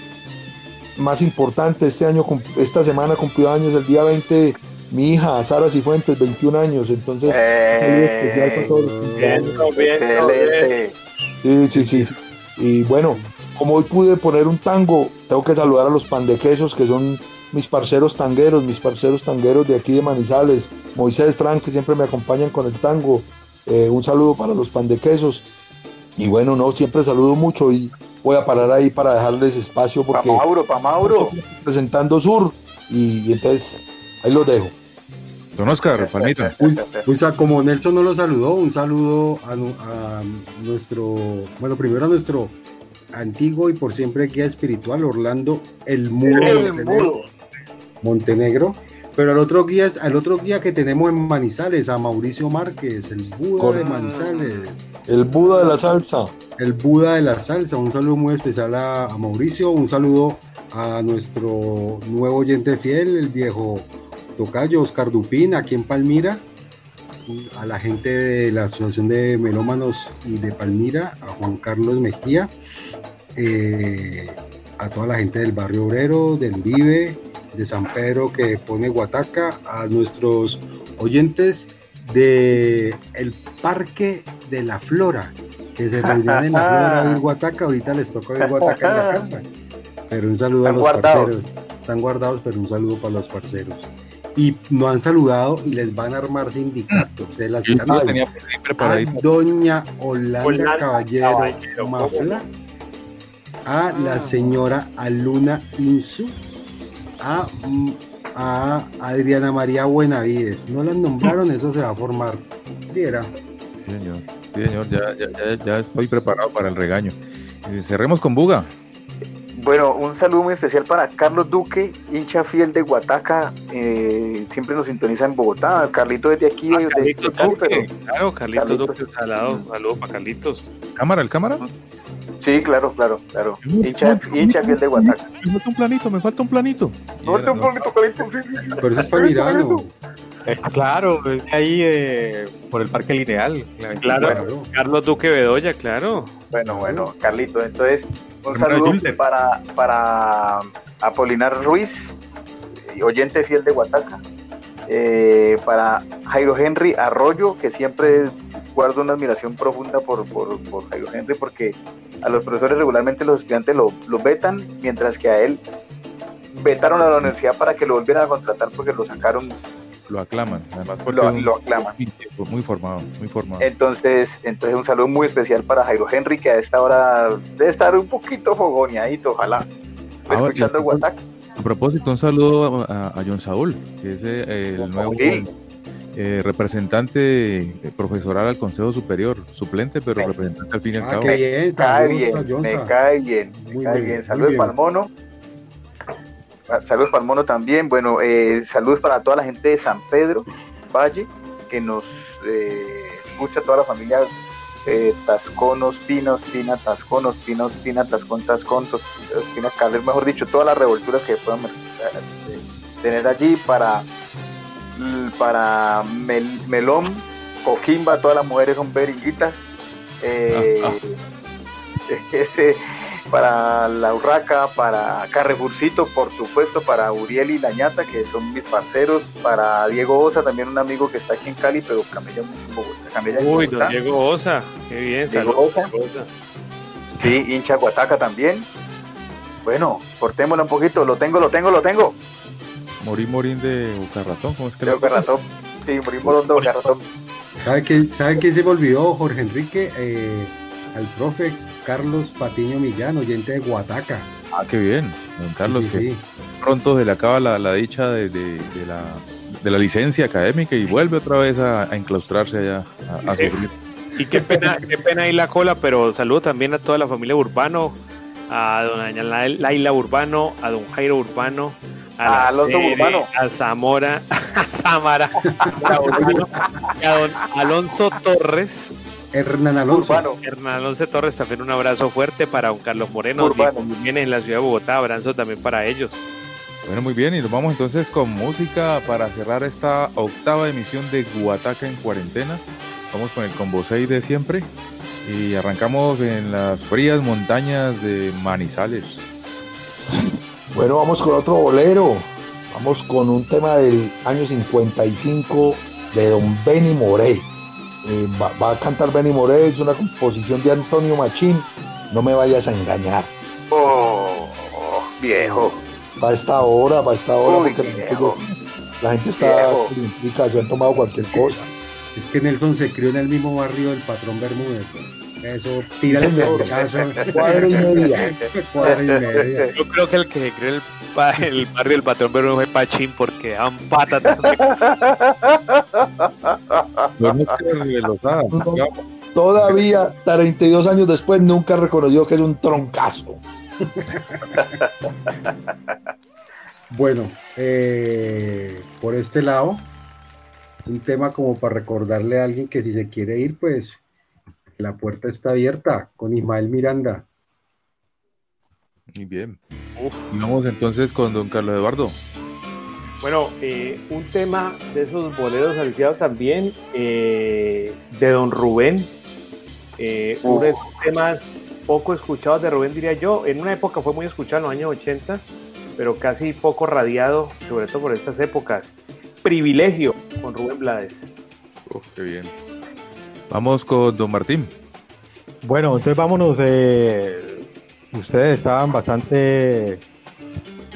más importante, este año, esta semana cumplió años, el día 20, mi hija Sara Cifuentes, 21 años. Entonces, saludo especial para todos los cumpleaños. Excelente. Sí, sí, sí, sí. Y bueno, como hoy pude poner un tango, tengo que saludar a los pandequesos que son mis parceros tangueros, mis parceros tangueros de aquí de Manizales, Moisés, Frank, que siempre me acompañan con el tango. Eh, un saludo para los pandequesos. Y bueno, no, siempre saludo mucho y voy a parar ahí para dejarles espacio Pa' porque Mauro, pa' Mauro. presentando Sur y, y entonces ahí los dejo. Don Oscar, Palmita. Un- un sa- como Nelson no lo saludó, un saludo a nuestro, bueno, primero a nuestro antiguo y por siempre guía espiritual, Orlando El Mudo El Montenegro. Montenegro. Pero al otro guía, es- al otro guía que tenemos en Manizales, a Mauricio Márquez, el Buda de. Manizales. El Buda de la salsa. El Buda de la salsa. Un saludo muy especial a, a Mauricio. Un saludo a nuestro nuevo oyente fiel, el viejo tocayo Oscar Dupín, aquí en Palmira. A la gente de la Asociación de Melómanos y de Palmira, a Juan Carlos Mejía, eh, a toda la gente del barrio obrero, del Uribe, de San Pedro que pone Guataca, a nuestros oyentes de el Parque de la Flora, que se reunían en la Flora a oír Guataca, ahorita les toca oír Guataca en la casa. Pero un saludo a los guardados. parceros. Están guardados, pero un saludo para los parceros. Y no han saludado y les van a armar sindicatos. Se las cantan. tenía por ahí a doña Holanda, Holanda Caballero, Caballero, Mafla, a la señora Aluna Insu, a, a Adriana María Buenavides. No las nombraron, eso se va a formar. Viera. Sí, señor. Sí, señor, ya, ya, ya, ya estoy preparado para el regaño. Eh, cerremos con Buga. Bueno, un saludo muy especial para Carlos Duque, hincha fiel de Guataca. eh, siempre nos sintoniza en Bogotá. Carlito desde aquí. de- de Carlitos Cali, Duque, pero- claro, Carlitos Carlitos. Duque, salado, saludo para Carlitos. ¿Cámara, el cámara? Sí, claro, claro, claro. Hincha, hincha fiel de Guataca. Me falta un planito, me falta un planito. No, te un poquito, Carlito, sí, sí, sí. Pero eso es para Mirano. Claro, es de ahí eh, por el Parque Lineal. la Claro, 24. Carlos Duque Bedoya, claro. Bueno, bueno, Carlito. Entonces, un Hermano saludo para, para Apolinar Ruiz, oyente fiel de Guataca. Eh, para Jairo Henry Arroyo, que siempre guardo una admiración profunda por, por, por Jairo Henry, porque a los profesores regularmente los estudiantes lo, lo vetan, mientras que a él vetaron a la universidad para que lo volvieran a contratar porque lo sacaron, Lo aclaman, además porque lo, lo aclaman. muy formado, muy formado. Entonces, entonces un saludo muy especial para Jairo Henry, que a esta hora debe estar un poquito fogoneadito, ojalá. Ah, Escuchando Guatac. A propósito, un saludo a, a John Saúl, que es eh, el nuevo eh, representante eh, profesoral al Consejo Superior, suplente, pero representante al fin y al Ah, cabo. Me cae bien, me cae bien, me Muy cae bien, Saludos para el mono. Ah, Saludos para el mono también. Bueno, eh, saludos para toda la gente de San Pedro Valle, que nos eh, escucha, toda la familia eh, Tascón, Ospina, Ospina, Tascón, Ospina, Ospina, Tascón, Tascón, Ospina, Calder, mejor dicho, todas las revolturas que puedan eh, tener allí para, para Mel- Melón, Coquimba, todas las mujeres son beringuitas. Eh, ese, para la Urraca, para Carrefourcito, por supuesto, para Uriel y Lañata, que son mis parceros, para Diego Osa, también un amigo que está aquí en Cali, pero camella en Bogotá. camella en Uy, Bogotá. don Diego Osa, qué bien, Diego saludos. Osa. Diego Osa. Sí, hincha Guataca también. Bueno, cortémosla un poquito, lo tengo, lo tengo, lo tengo. Morín Morín de Bucarratón, ¿cómo es que De Bocarratón. Sí, morimos de Bocarratón. ¿Sabe quién, ¿Sabe quién se me olvidó, Jorge Enrique? Eh, al profe Carlos Patiño Millán, oyente de Guataca. Ah, qué bien, don Carlos, Sí, que sí, sí. pronto se le acaba la, la dicha de, de- de la, de la licencia académica y vuelve otra vez a, a enclaustrarse allá, a, a Sí. sufrir. Y qué pena, qué pena ahí la cola, pero saludo también a toda la familia Urbano, a doña La- Laila Urbano, a don Jairo Urbano, a, la A Alonso Tere, Urbano. a Zamora, a Zamara, a Urbano, y a don Alonso Torres. Hernán Alonso. Urbano. Hernán Alonso Torres, también un abrazo fuerte para don Carlos Moreno, viene en la ciudad de Bogotá, abrazo también para ellos. Bueno, muy bien, y nos vamos entonces con música para cerrar esta octava emisión de Guataca en cuarentena. Vamos con el combo 6 de siempre y arrancamos en las frías montañas de Manizales. Bueno, vamos con otro bolero. Vamos con un tema del año 55 de don Benny Moré. Eh, va, va a cantar Benny Moré, es una composición de Antonio Machín. No me vayas a engañar. Oh, oh, viejo. Va a esta hora, va a esta hora, Uy, porque la gente, viejo. la gente está implica, se han tomado cualquier cosa. Es que Nelson se crió en el mismo barrio del patrón Bermúdez. Eso, tira el señor. planchazo. Cuadra y media. Cuadra y media. Yo creo que el que se cree el, pa- el barrio del patrón Bermúdez fue Pachín porque dan pata. No es que Todavía, 32 años después, nunca reconoció que es un troncazo. Bueno, eh, por este lado, un tema como para recordarle a alguien que si se quiere ir, pues la puerta está abierta con Ismael Miranda. Muy bien. Y vamos entonces con don Carlos Eduardo. Bueno, eh, un tema de esos boleros aliciados también, eh, de don Rubén, eh, uno de esos temas poco escuchados de Rubén, diría yo. En una época fue muy escuchado en los años 80, pero casi poco radiado, sobre todo por estas épocas. Privilegio con Rubén Blades. Uf, qué bien. Vamos con don Martín. Bueno, entonces vámonos. eh, ustedes estaban bastante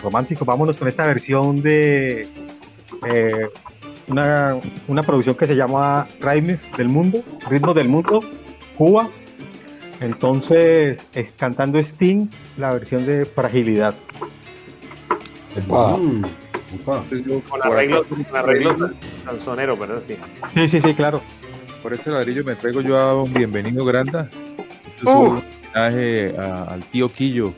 románticos. Vámonos con esta versión de eh, una, una producción que se llama Ritmos del Mundo, Ritmos del Mundo, Cuba. Entonces, es cantando Sting, la versión de Fragilidad. Mm, upa. Con arreglos, con arreglos canzoneros, ¿verdad? Sí. Sí, sí, sí, claro. Por este ladrillo me traigo yo a un bienvenido Granda. Esto es Uh. un homenaje a- al tío Quillo,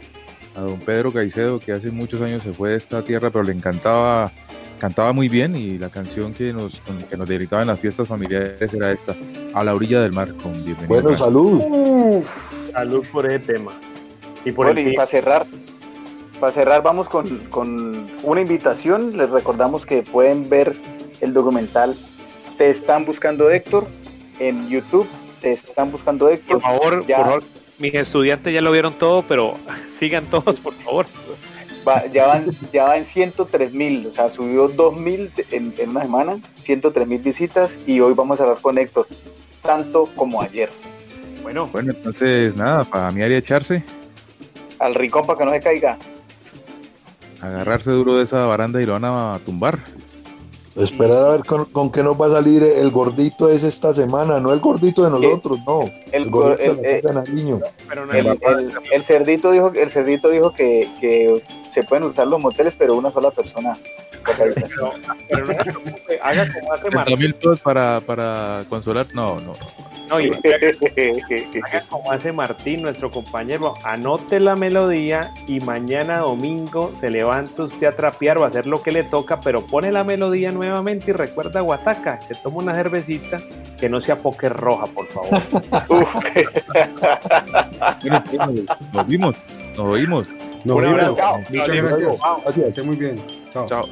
a don Pedro Caicedo, que hace muchos años se fue de esta tierra, pero le encantaba, cantaba muy bien y la canción que nos, que nos dedicaba en las fiestas familiares era esta, A la orilla del mar, con bienvenido. Bueno, Granda. salud. Salud por ese tema. Y por Bueno, el y para cerrar, para cerrar vamos con, con una invitación. Les recordamos que pueden ver el documental Te están buscando Héctor en YouTube. Te están buscando Héctor. Por favor, Ya- por favor, mis estudiantes ya lo vieron todo, pero sigan todos, por favor. va- ya van ya va en 103 mil, o sea, subió 2 mil en, en una semana, 103 mil visitas y hoy vamos a hablar con Héctor, tanto como ayer. Bueno, Bueno, entonces nada, para mí haría echarse. Al rincón para que no se caiga. agarrarse duro de esa baranda y lo van a tumbar. Esperar a ver con, con qué nos va a salir el gordito ese esta semana, no el gordito de nosotros, no. El, gordito el- de eh, de Nariño. el, cerdito dijo, el cerdito dijo que, que se pueden usar los moteles, pero una sola persona. habitación. Pero no haga como hace 30 Martín. mil pesos para, para consolar. No, no. No, y haga como hace Martín, nuestro compañero, anote la melodía y mañana domingo se levanta usted a trapear o a hacer lo que le toca, pero pone la melodía nuevamente y recuerda Guataca, se toma una cervecita que no sea póker roja, por favor. Pues, Nos vimos, nos oímos. Nos vemos. Chao. Gracias. Esté muy bien. Chao. Chao.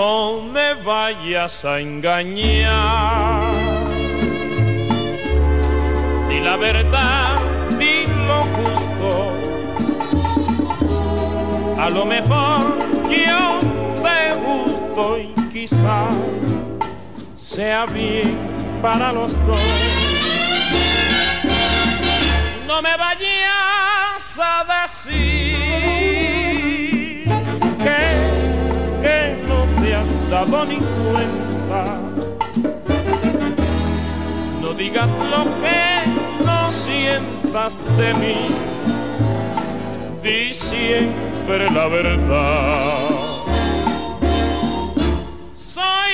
No me vayas a engañar. Di la verdad, di lo justo. A lo mejor yo te gusto y quizá sea bien para los dos. No me vayas a decir dado ni cuenta. No digas lo que no sientas de mí, di siempre la verdad. Soy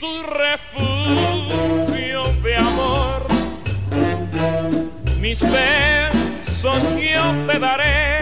tu refugio de amor, mis besos yo te daré.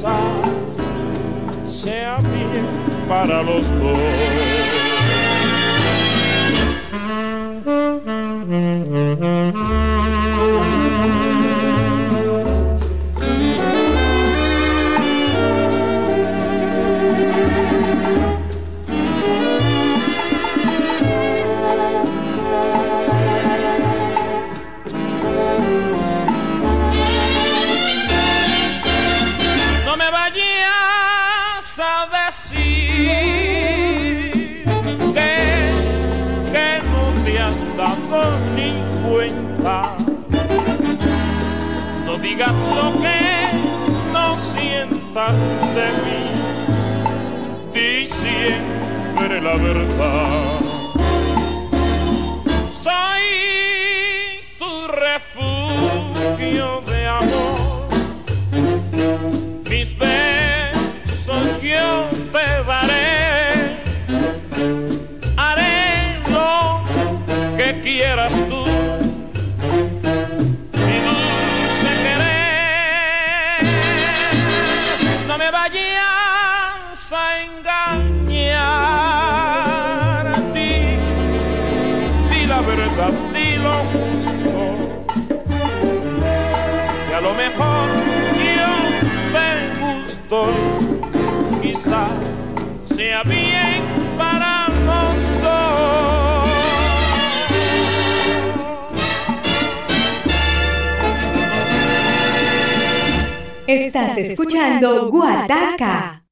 Y quizás sea bien para los No No digas lo que no sientas de mí. Di siempre la verdad. Soy Estás escuchando Guataca.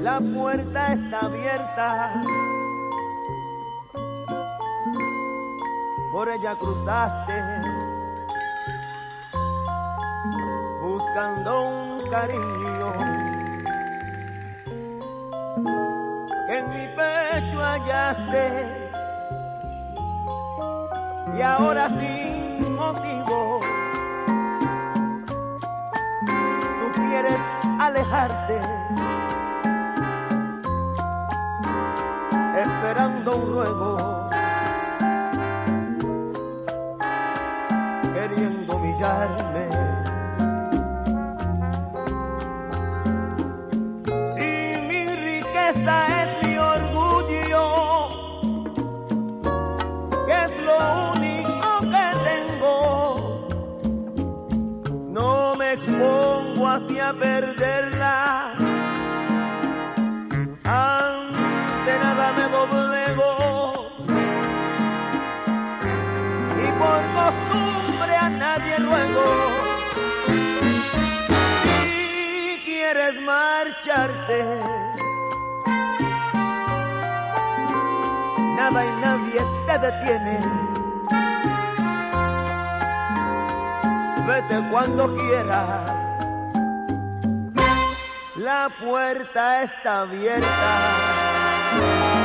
La puerta está abierta. Por ella cruzaste. Buscando un cariño. en mi pecho hallaste. Y ahora sin motivo tú quieres alejarte esperando un ruego queriendo humillarme. detiene. Vete cuando quieras. La puerta está abierta.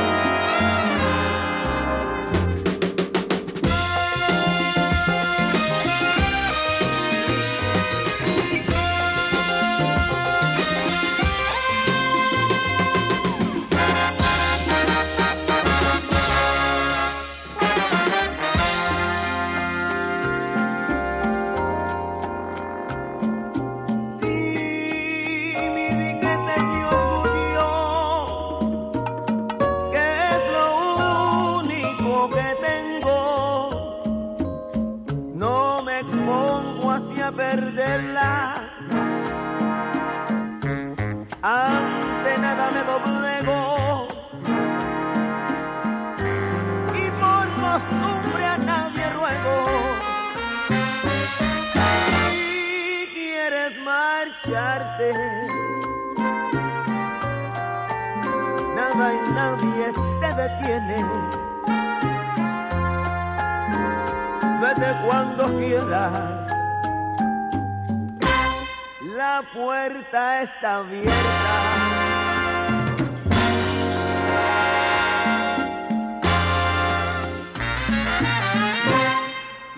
abierta.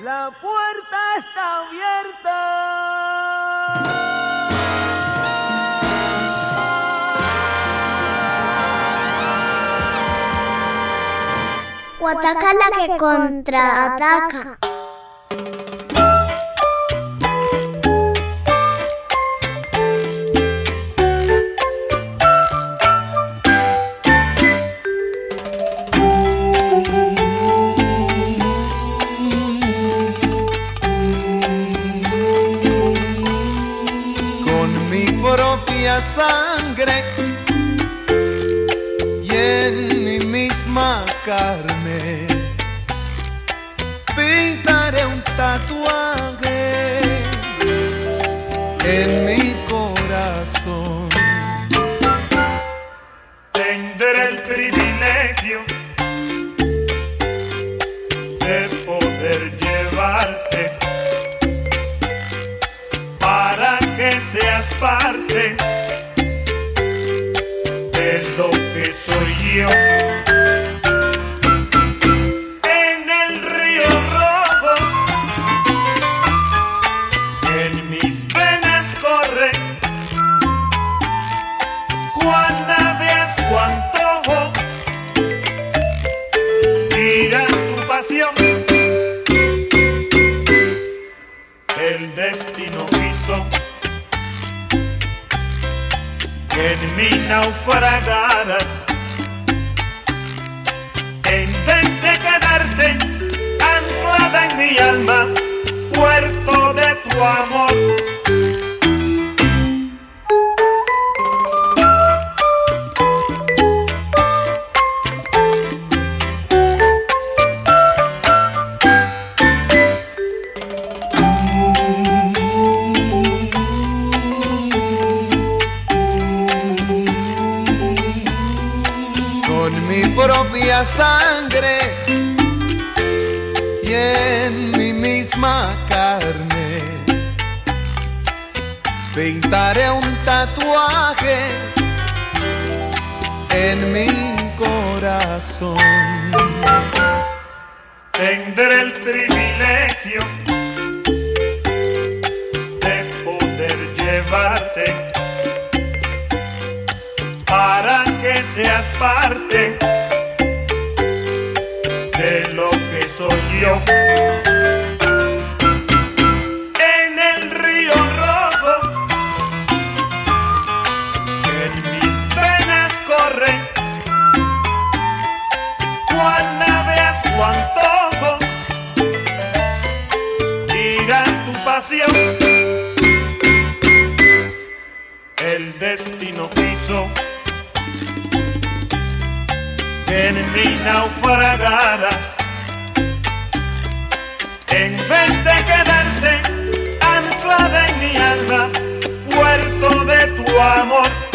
La puerta está abierta. Guatacala que contraataca. con mi propia sangre y en mi misma carne. Pintaré un tatuaje en mi corazón. Tendré el privilegio de poder llevarte para que seas parte de lo que soy yo. En el río rojo, en mis venas corre, cual nave a su antojo, mira tu pasión. El destino quiso en mí naufragaras. En vez de quedarte anclada en mi alma, puerto de tu amor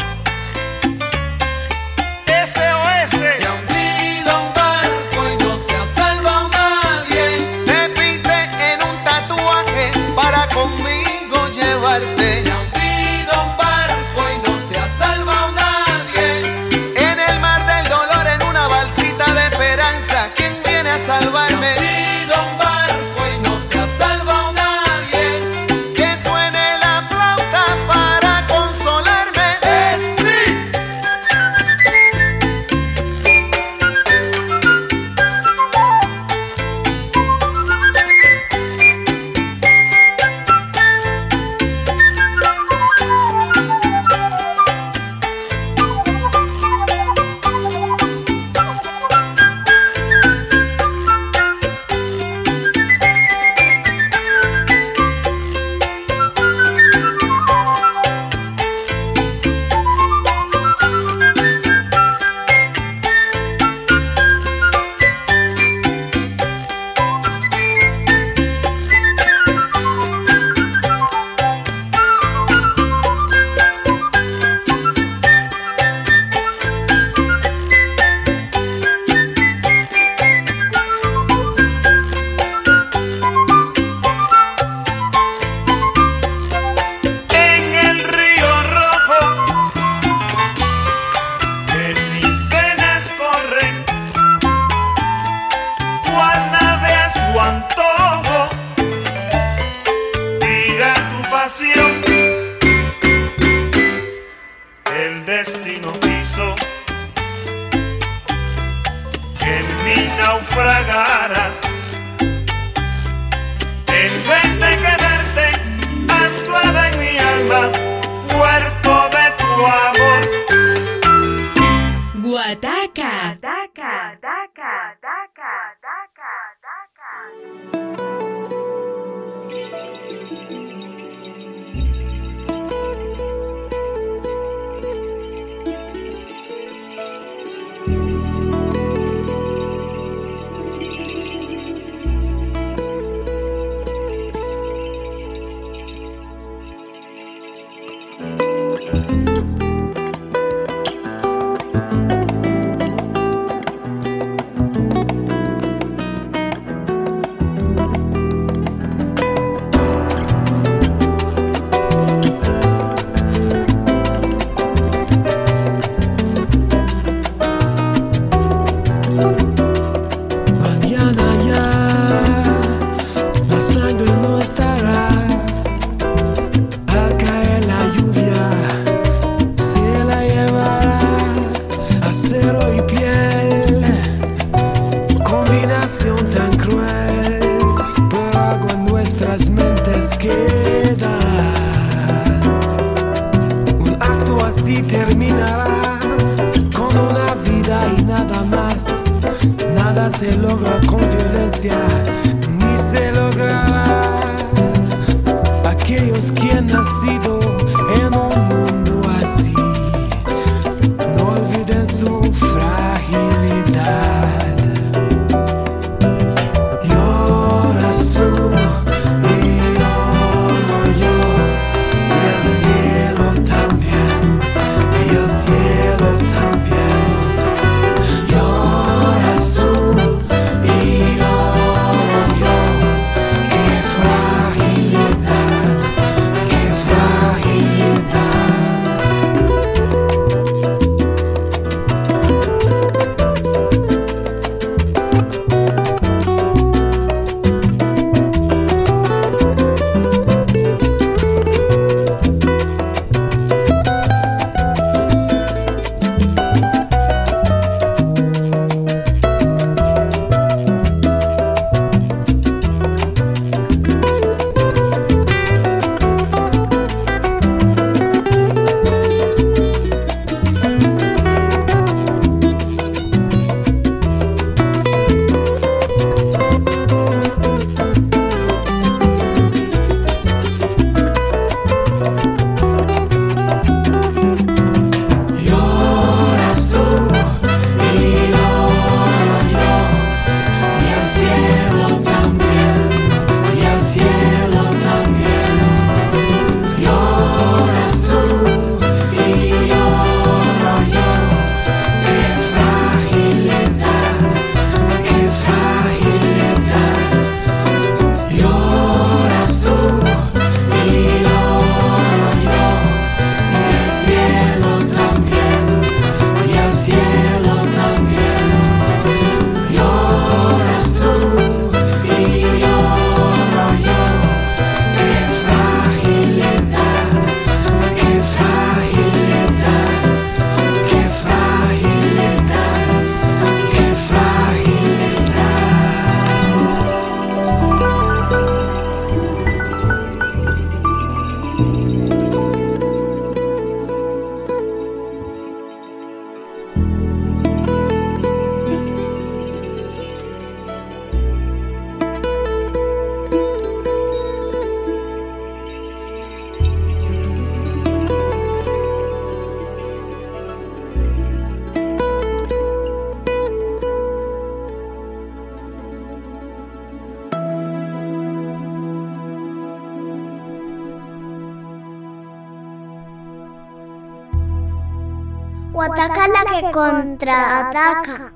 strādā kā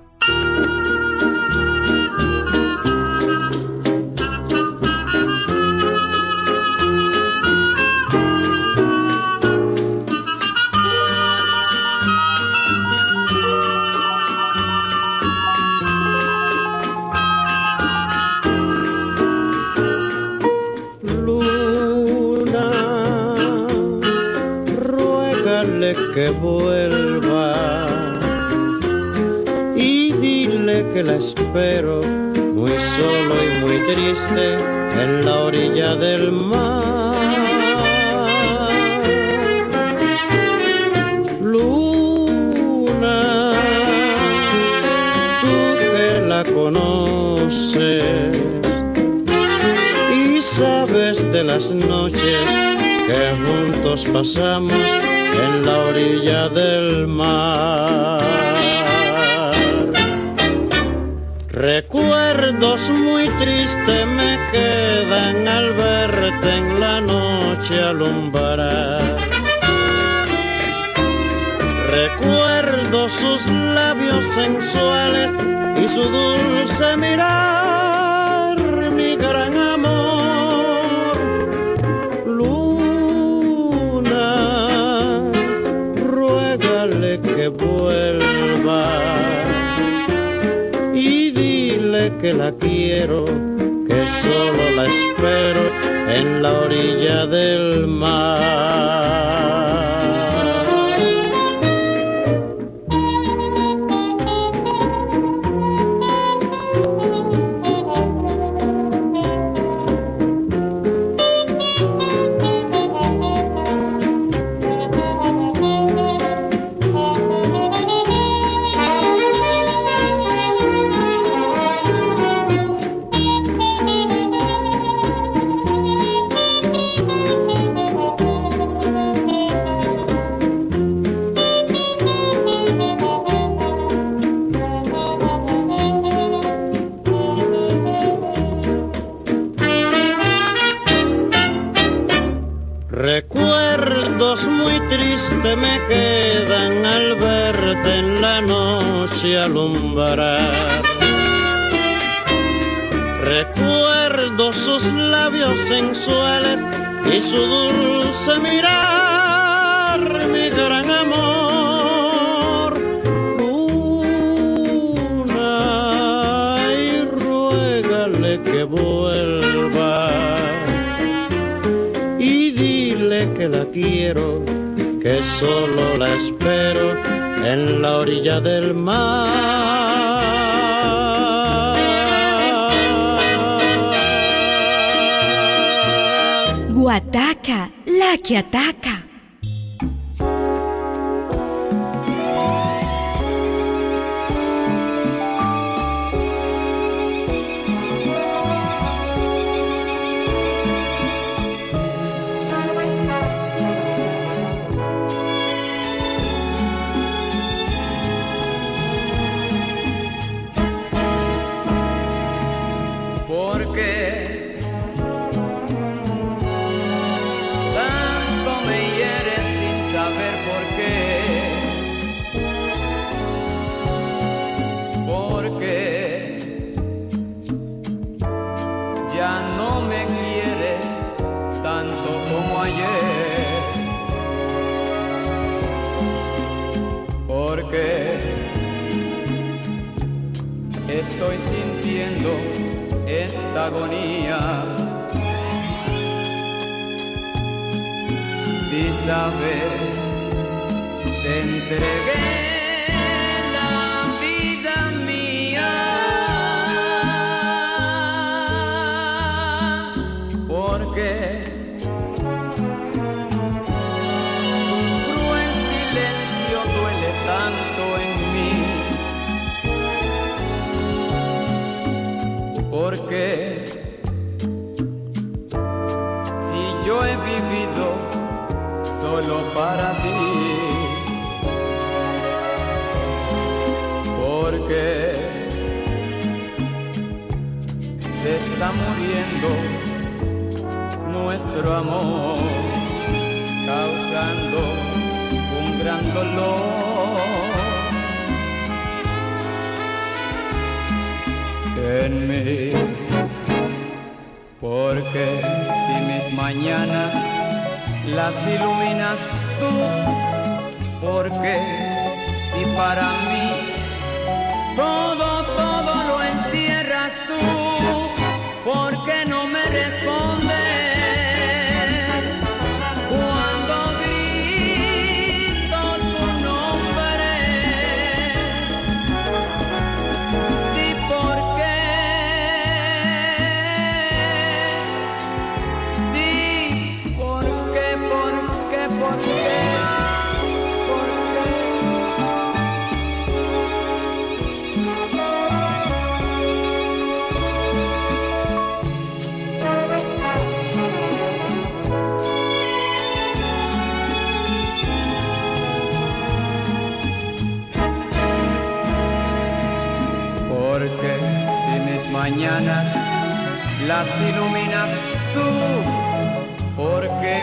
en la orilla del mar. Luna, tú que la conoces y sabes de las noches que juntos pasamos en la orilla del mar. Recuerdos muy tristes en la noche alumbrar. Recuerdo sus labios sensuales y su dulce mirar, mi gran amor. Luna, ruégale que vuelva y dile que la quiero, que solo la espero en la orilla del mar. Recuerdos muy tristes me quedan al verte en la noche alumbrar. Recuerdo sus labios sensuales y su dulce mirar, mi gran amor. Quiero, que solo la espero en la orilla del mar. Guataca, la que ataca. Agonía. Si sabes, te entregué amor, causando un gran dolor en mí. Porque si mis mañanas las iluminas tú, porque si para mí las iluminas tú, porque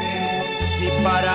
si para